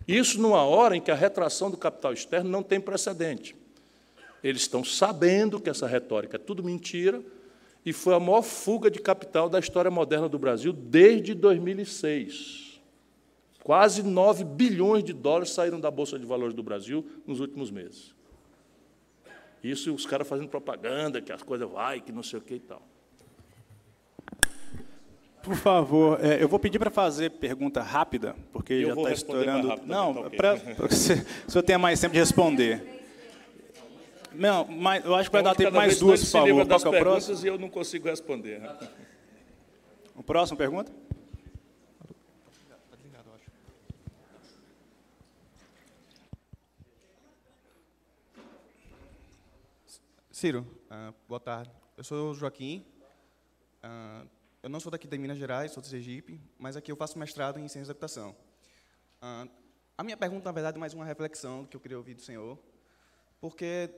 Isso numa hora em que a retração do capital externo não tem precedente. Eles estão sabendo que essa retórica é tudo mentira e foi a maior fuga de capital da história moderna do Brasil desde 2006. Quase 9 bilhões de dólares saíram da Bolsa de Valores do Brasil nos últimos meses. Isso os caras fazendo propaganda, que as coisas vai, que não sei o que e tal. Por favor, é, eu vou pedir para fazer pergunta rápida, porque eu já está estourando. Rápido, não, tá para que o senhor tenha mais tempo de responder. Não, mas eu acho que vai dar tempo mais duas, por favor. das Qual é perguntas e eu não consigo responder. O próximo pergunta? Ciro, uh, boa tarde. Eu sou o Joaquim. Uh, eu não sou daqui de Minas Gerais, sou de Sergipe, mas aqui eu faço mestrado em Ciência da Computação. Uh, a minha pergunta, na verdade, é mais uma reflexão que eu queria ouvir do senhor, porque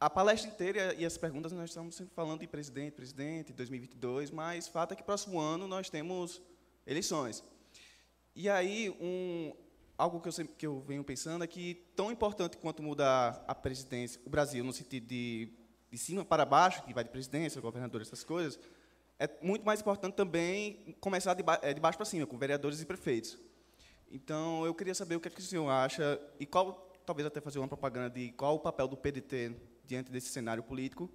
a palestra inteira e as perguntas nós estamos sempre falando de presidente, presidente, 2022, mas fato é que próximo ano nós temos eleições. E aí, um, algo que eu, sempre, que eu venho pensando é que, tão importante quanto mudar a presidência, o Brasil, no sentido de, de cima para baixo, que vai de presidência, governador, essas coisas, é muito mais importante também começar de, ba é, de baixo para cima, com vereadores e prefeitos. Então, eu queria saber o que, é que o senhor acha, e qual, talvez até fazer uma propaganda de qual o papel do PDT diante desse cenário político,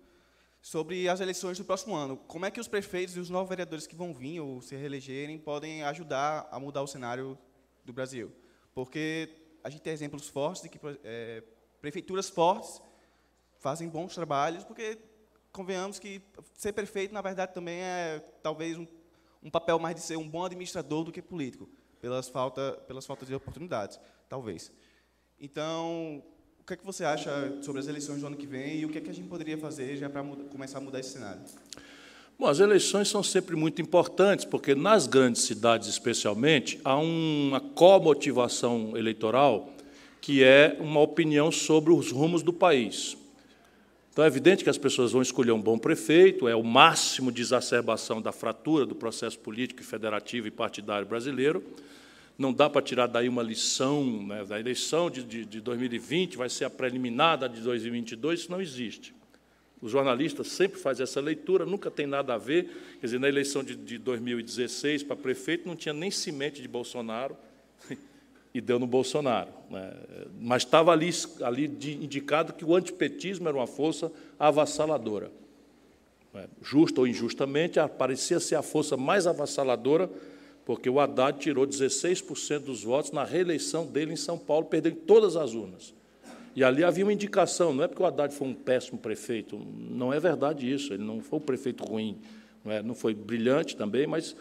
sobre as eleições do próximo ano. Como é que os prefeitos e os novos vereadores que vão vir ou se reelegerem podem ajudar a mudar o cenário do Brasil? Porque a gente tem exemplos fortes de que é, prefeituras fortes fazem bons trabalhos, porque convenhamos que ser prefeito, na verdade, também é talvez um, um papel mais de ser um bom administrador do que político, pelas, falta, pelas faltas de oportunidades, talvez. Então, o que é que você acha sobre as eleições do ano que vem e o que é que a gente poderia fazer já para começar a mudar esse cenário? Bom, as eleições são sempre muito importantes, porque nas grandes cidades, especialmente, há uma comotivação eleitoral que é uma opinião sobre os rumos do país. Então, é evidente que as pessoas vão escolher um bom prefeito, é o máximo de exacerbação da fratura do processo político, federativo e partidário brasileiro. Não dá para tirar daí uma lição, né, da eleição de, de, de 2020 vai ser a preliminar da de 2022, isso não existe. Os jornalistas sempre fazem essa leitura, nunca tem nada a ver. Quer dizer, na eleição de, de 2016 para prefeito não tinha nem semente de Bolsonaro e deu no Bolsonaro. Né? Mas estava ali, ali indicado que o antipetismo era uma força avassaladora. Né? Justa ou injustamente, parecia ser a força mais avassaladora, porque o Haddad tirou 16% dos votos na reeleição dele em São Paulo, perdendo todas as urnas. E ali havia uma indicação, não é porque o Haddad foi um péssimo prefeito, não é verdade isso, ele não foi um prefeito ruim, não, é, não foi brilhante também, mas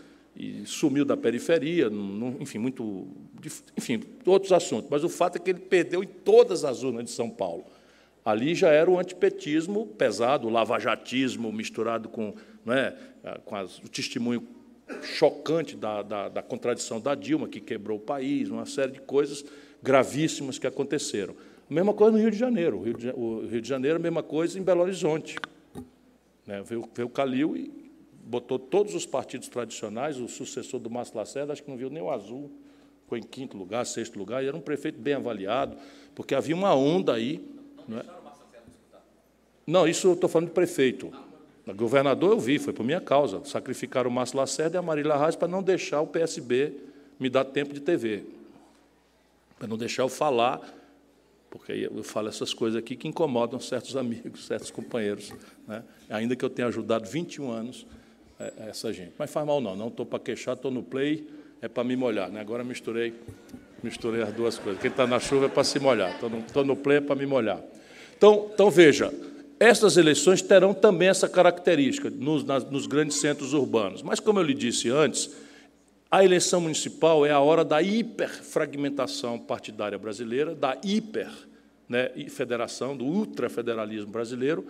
sumiu da periferia, não, enfim, muito, enfim, outros assuntos. Mas o fato é que ele perdeu em todas as urnas de São Paulo. Ali já era o antipetismo pesado, o lavajatismo misturado com, não é, com as, o testemunho chocante da, da, da contradição da Dilma, que quebrou o país, uma série de coisas gravíssimas que aconteceram. A mesma coisa no Rio de Janeiro. O Rio de, o Rio de Janeiro, a mesma coisa em Belo Horizonte. Né, veio, veio o Calil e botou todos os partidos tradicionais, o sucessor do Márcio Lacerda, acho que não viu nem o azul, foi em quinto lugar, sexto lugar, e era um prefeito bem avaliado, porque havia uma onda aí. Não, é? não isso eu estou falando de prefeito. Governador eu vi, foi por minha causa. Sacrificaram o Márcio Lacerda e a Marília Reis para não deixar o PSB me dar tempo de TV. Para não deixar eu falar porque eu falo essas coisas aqui que incomodam certos amigos, certos companheiros, né? ainda que eu tenha ajudado 21 anos é, essa gente. Mas faz mal não, não estou para queixar, estou no play, é para me molhar. Né? Agora misturei, misturei as duas coisas. Quem está na chuva é para se molhar, estou no, tô no play é para me molhar. Então, então, veja, essas eleições terão também essa característica nos, nas, nos grandes centros urbanos. Mas, como eu lhe disse antes, a eleição municipal é a hora da hiperfragmentação partidária brasileira, da hiper né, federação, do ultrafederalismo brasileiro.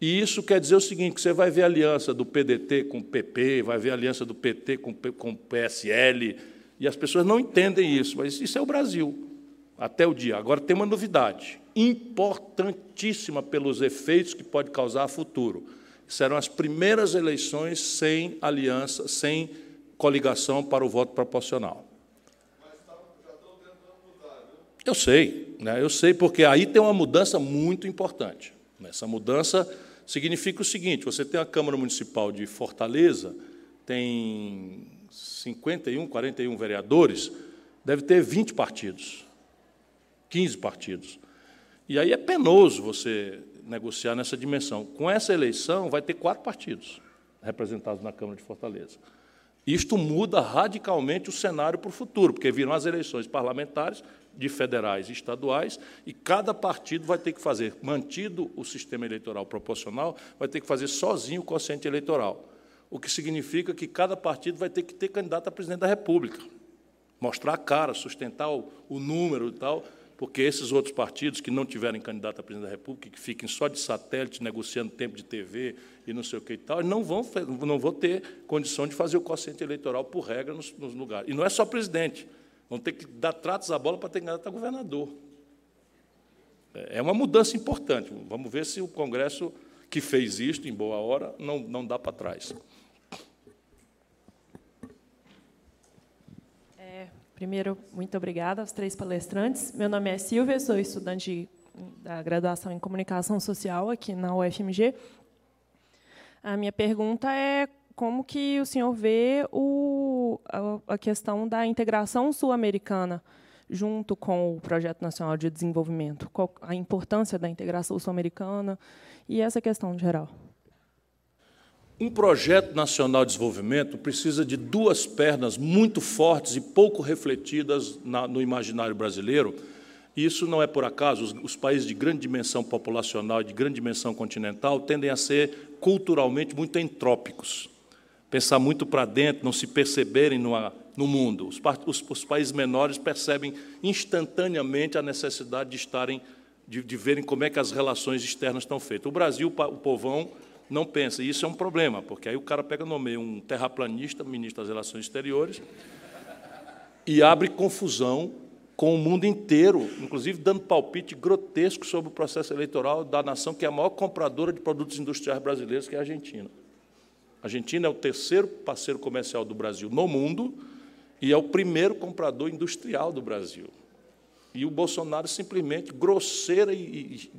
E isso quer dizer o seguinte: que você vai ver aliança do PDT com o PP, vai ver aliança do PT com, com o PSL, e as pessoas não entendem isso, mas isso é o Brasil, até o dia. Agora tem uma novidade, importantíssima pelos efeitos que pode causar a futuro. Serão as primeiras eleições sem aliança, sem coligação para o voto proporcional. Eu sei, né? eu sei, porque aí tem uma mudança muito importante. Essa mudança significa o seguinte: você tem a Câmara Municipal de Fortaleza, tem 51, 41 vereadores, deve ter 20 partidos, 15 partidos. E aí é penoso você negociar nessa dimensão. Com essa eleição, vai ter quatro partidos representados na Câmara de Fortaleza. Isto muda radicalmente o cenário para o futuro, porque viram as eleições parlamentares de federais e estaduais, e cada partido vai ter que fazer, mantido o sistema eleitoral proporcional, vai ter que fazer sozinho o quociente eleitoral. o que significa que cada partido vai ter que ter candidato a presidente da República. Mostrar a cara, sustentar o, o número e tal, porque esses outros partidos que não tiverem candidato a presidente da República, que fiquem só de satélite, negociando tempo de TV e não sei o que e tal, não vão, não vão ter condição de fazer o quociente eleitoral por regra nos, nos lugares. E não é só presidente, vão ter que dar tratos à bola para ter candidato a governador. É uma mudança importante. Vamos ver se o Congresso que fez isto em boa hora não, não dá para trás. É, primeiro, muito obrigada aos três palestrantes. Meu nome é Silvia, sou estudante da graduação em Comunicação Social aqui na UFMG. A minha pergunta é como que o senhor vê o, a, a questão da integração sul-americana junto com o Projeto Nacional de Desenvolvimento? Qual a importância da integração sul-americana e essa questão em geral? Um projeto nacional de desenvolvimento precisa de duas pernas muito fortes e pouco refletidas na, no imaginário brasileiro. Isso não é por acaso. Os, os países de grande dimensão populacional e de grande dimensão continental tendem a ser culturalmente muito entrópicos. Pensar muito para dentro, não se perceberem numa, no mundo. Os, os, os, países menores percebem instantaneamente a necessidade de estarem de, de, verem como é que as relações externas estão feitas. O Brasil, o povão, não pensa. E isso é um problema, porque aí o cara pega no meio um terraplanista, ministro das Relações Exteriores, e abre confusão com o mundo inteiro, inclusive dando palpite grotesco sobre o processo eleitoral da nação que é a maior compradora de produtos industriais brasileiros, que é a Argentina. A Argentina é o terceiro parceiro comercial do Brasil no mundo e é o primeiro comprador industrial do Brasil. E o Bolsonaro simplesmente grosseira e, e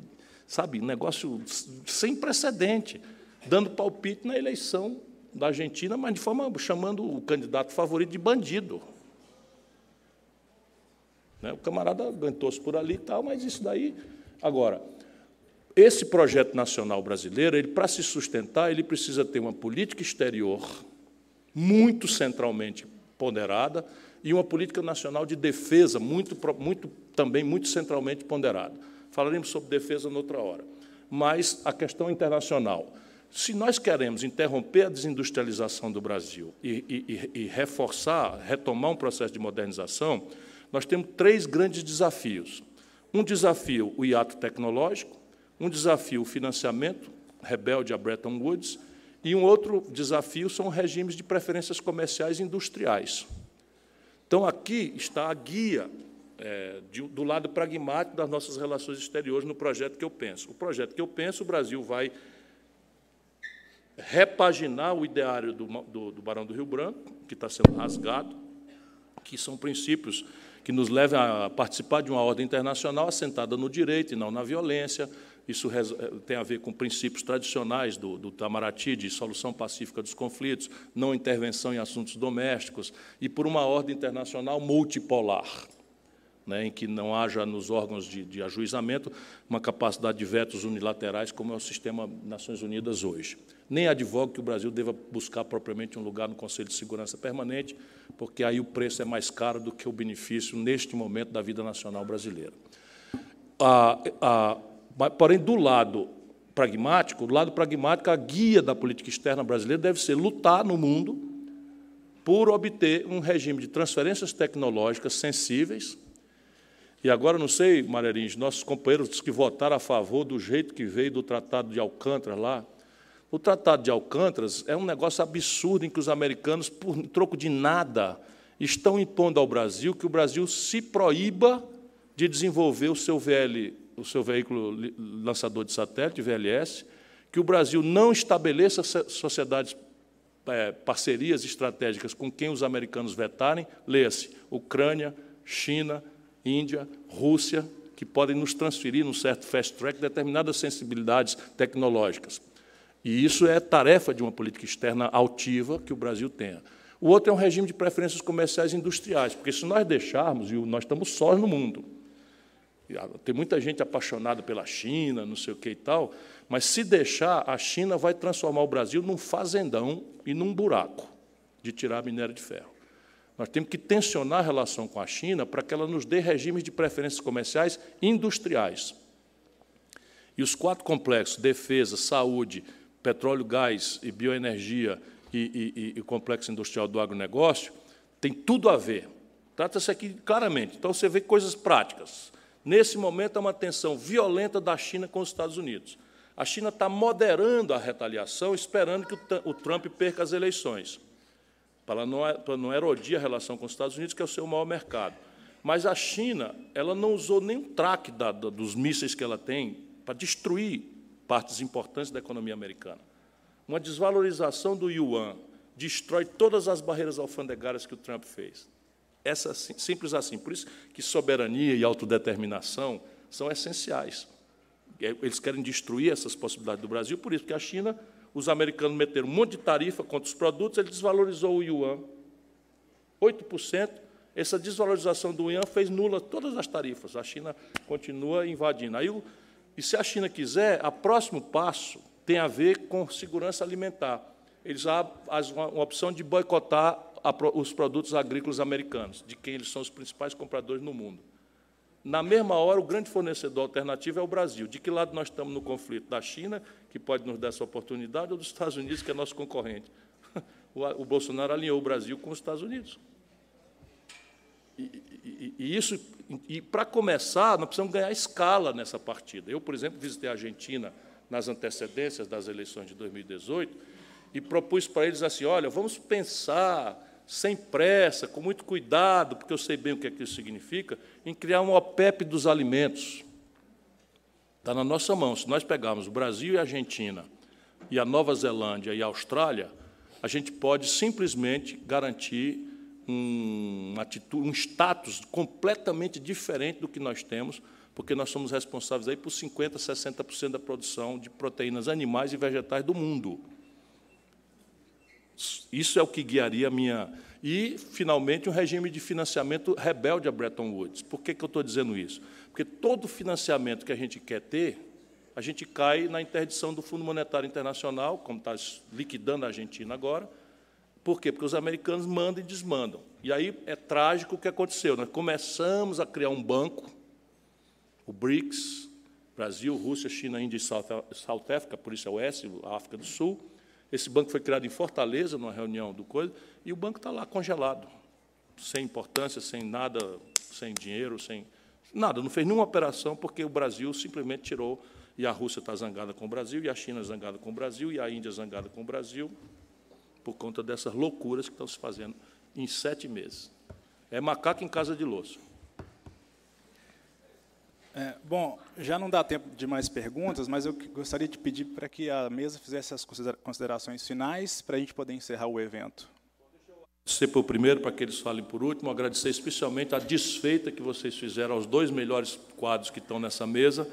sabe, negócio sem precedente, dando palpite na eleição da Argentina, mas de forma chamando o candidato favorito de bandido. Né? O camarada aguentou-se por ali e tal, mas isso daí. Agora, esse projeto nacional brasileiro, ele para se sustentar, ele precisa ter uma política exterior muito centralmente ponderada, e uma política nacional de defesa muito, muito também muito centralmente ponderada. Falaremos sobre defesa noutra hora. Mas a questão internacional. Se nós queremos interromper a desindustrialização do Brasil e, e, e reforçar, retomar um processo de modernização, nós temos três grandes desafios. Um desafio, o hiato tecnológico, um desafio, o financiamento, rebelde a Bretton Woods, e um outro desafio são regimes de preferências comerciais industriais. Então, aqui está a guia é, de, do lado pragmático das nossas relações exteriores no projeto que eu penso. O projeto que eu penso, o Brasil vai repaginar o ideário do, do, do Barão do Rio Branco, que está sendo rasgado, que são princípios que nos levam a participar de uma ordem internacional assentada no direito e não na violência, isso eh, tem a ver com princípios tradicionais do, do Itamaraty, de solução pacífica dos conflitos, não intervenção em assuntos domésticos, e por uma ordem internacional multipolar, né, em que não haja nos órgãos de, de ajuizamento uma capacidade de vetos unilaterais, como é o sistema Nações Unidas hoje. Nem advogo que o Brasil deva buscar propriamente um lugar no Conselho de Segurança Permanente, porque aí o preço é mais caro do que o benefício neste momento da vida nacional brasileira. A, a, Porém, do lado pragmático, do lado pragmático, a guia da política externa brasileira deve ser lutar no mundo por obter um regime de transferências tecnológicas sensíveis. E agora, não sei, Marerins, nossos companheiros que votaram a favor do jeito que veio do Tratado de Alcântara lá. O Tratado de Alcântara é um negócio absurdo em que os americanos, por troco de nada, estão impondo ao Brasil que o Brasil se proíba de desenvolver o seu VL o seu veículo lançador de satélite, VLS, que o Brasil não estabeleça sociedades, é, parcerias estratégicas com quem os americanos vetarem, leia-se Ucrânia, China, Índia, Rússia, que podem nos transferir, num certo fast track, determinadas sensibilidades tecnológicas. E isso é tarefa de uma política externa altiva que o Brasil tenha. O outro é um regime de preferências comerciais industriais, porque se nós deixarmos, e nós estamos sós no mundo, tem muita gente apaixonada pela China, não sei o que e tal, mas se deixar, a China vai transformar o Brasil num fazendão e num buraco de tirar minério de ferro. Nós temos que tensionar a relação com a China para que ela nos dê regimes de preferências comerciais industriais. E os quatro complexos, defesa, saúde, petróleo, gás e bioenergia e, e, e complexo industrial do agronegócio, tem tudo a ver. Trata-se aqui claramente. Então, você vê coisas práticas. Nesse momento, há uma tensão violenta da China com os Estados Unidos. A China está moderando a retaliação, esperando que o Trump perca as eleições, para não, para não erodir a relação com os Estados Unidos, que é o seu maior mercado. Mas a China ela não usou nem um traque da, dos mísseis que ela tem para destruir partes importantes da economia americana. Uma desvalorização do yuan destrói todas as barreiras alfandegárias que o Trump fez. Essa, simples assim. Por isso que soberania e autodeterminação são essenciais. É, eles querem destruir essas possibilidades do Brasil, por isso que a China, os americanos meteram um monte de tarifa contra os produtos, ele desvalorizou o yuan. 8%. Essa desvalorização do yuan fez nula todas as tarifas. A China continua invadindo. Aí, e se a China quiser, o próximo passo tem a ver com segurança alimentar. Eles há uma opção de boicotar os produtos agrícolas americanos, de quem eles são os principais compradores no mundo. Na mesma hora, o grande fornecedor alternativo é o Brasil. De que lado nós estamos no conflito? Da China, que pode nos dar essa oportunidade, ou dos Estados Unidos, que é nosso concorrente? O Bolsonaro alinhou o Brasil com os Estados Unidos. E, e, e isso, e para começar, nós precisamos ganhar escala nessa partida. Eu, por exemplo, visitei a Argentina nas antecedências das eleições de 2018 e propus para eles assim: olha, vamos pensar sem pressa, com muito cuidado, porque eu sei bem o que, é que isso significa, em criar um OPEP dos alimentos. Está na nossa mão. Se nós pegarmos o Brasil e a Argentina, e a Nova Zelândia e a Austrália, a gente pode simplesmente garantir um, atitude, um status completamente diferente do que nós temos porque nós somos responsáveis aí por 50%, 60% da produção de proteínas animais e vegetais do mundo. Isso é o que guiaria a minha. E, finalmente, um regime de financiamento rebelde a Bretton Woods. Por que, que eu estou dizendo isso? Porque todo financiamento que a gente quer ter, a gente cai na interdição do Fundo Monetário Internacional, como está liquidando a Argentina agora. Por quê? Porque os americanos mandam e desmandam. E aí é trágico o que aconteceu. Nós começamos a criar um banco o BRICS, Brasil, Rússia, China, Índia e South Africa, por isso é o S, a África do Sul. Esse banco foi criado em Fortaleza, numa reunião do coisa, e o banco está lá congelado, sem importância, sem nada, sem dinheiro, sem nada, não fez nenhuma operação, porque o Brasil simplesmente tirou, e a Rússia está zangada com o Brasil, e a China zangada com o Brasil, e a Índia zangada com o Brasil, por conta dessas loucuras que estão se fazendo em sete meses. É macaco em casa de louça. É, bom, já não dá tempo de mais perguntas, mas eu gostaria de pedir para que a mesa fizesse as considerações finais para a gente poder encerrar o evento. Ser por primeiro, para que eles falem por último, agradecer especialmente a desfeita que vocês fizeram aos dois melhores quadros que estão nessa mesa,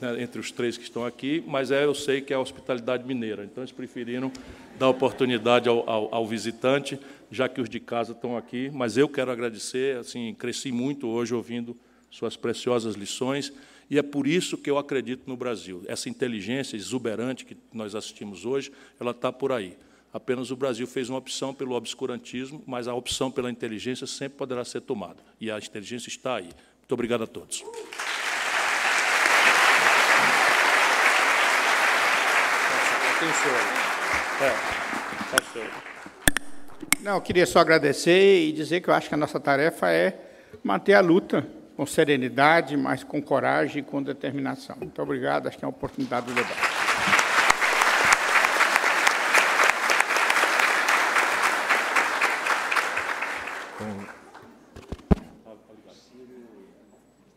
né, entre os três que estão aqui, mas é, eu sei que é a hospitalidade mineira, então eles preferiram dar oportunidade ao, ao, ao visitante, já que os de casa estão aqui, mas eu quero agradecer, assim, cresci muito hoje ouvindo suas preciosas lições, e é por isso que eu acredito no Brasil. Essa inteligência exuberante que nós assistimos hoje, ela está por aí. Apenas o Brasil fez uma opção pelo obscurantismo, mas a opção pela inteligência sempre poderá ser tomada. E a inteligência está aí. Muito obrigado a todos. Não, queria só agradecer e dizer que eu acho que a nossa tarefa é manter a luta com serenidade, mas com coragem e com determinação. Muito obrigado, acho que é uma oportunidade do debate.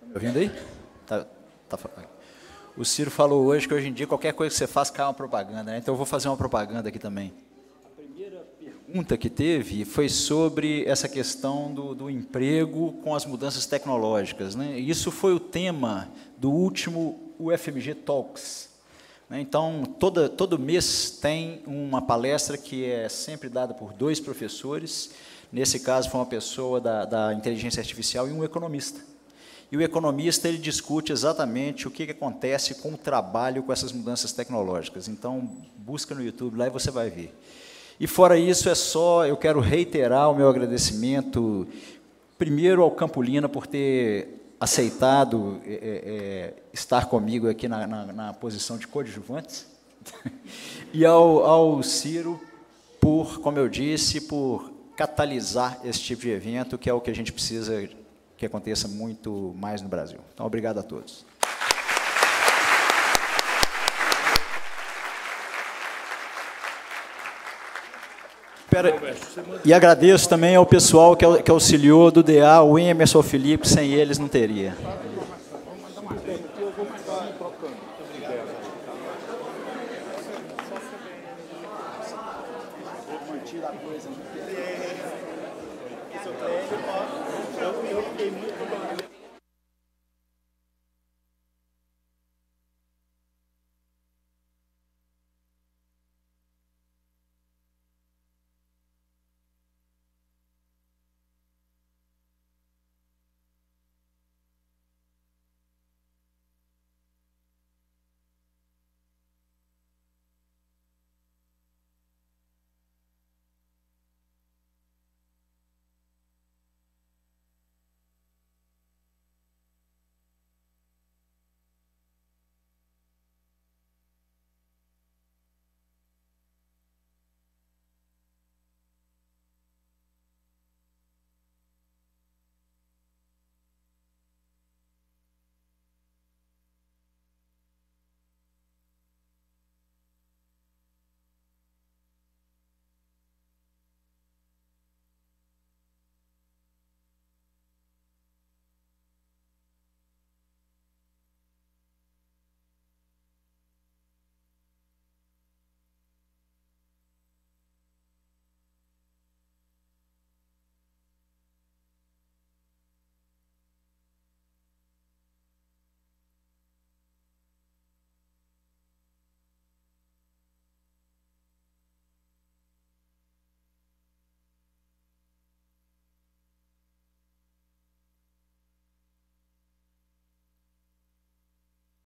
Está ouvindo aí? Tá, tá, o Ciro falou hoje que hoje em dia qualquer coisa que você faz cai uma propaganda, né? então eu vou fazer uma propaganda aqui também pergunta que teve foi sobre essa questão do, do emprego com as mudanças tecnológicas. Né? Isso foi o tema do último UFMG Talks. Né? Então, toda, todo mês tem uma palestra que é sempre dada por dois professores. Nesse caso, foi uma pessoa da, da inteligência artificial e um economista. E o economista ele discute exatamente o que, que acontece com o trabalho com essas mudanças tecnológicas. Então, busca no YouTube lá e você vai ver. E fora isso, é só, eu quero reiterar o meu agradecimento, primeiro ao Campolina por ter aceitado é, é, estar comigo aqui na, na, na posição de coadjuvante, e ao, ao Ciro por, como eu disse, por catalisar esse tipo de evento, que é o que a gente precisa que aconteça muito mais no Brasil. Então, obrigado a todos. Pera, e agradeço também ao pessoal que, auxiliou do DA, o Emerson Felipe, sem eles não teria.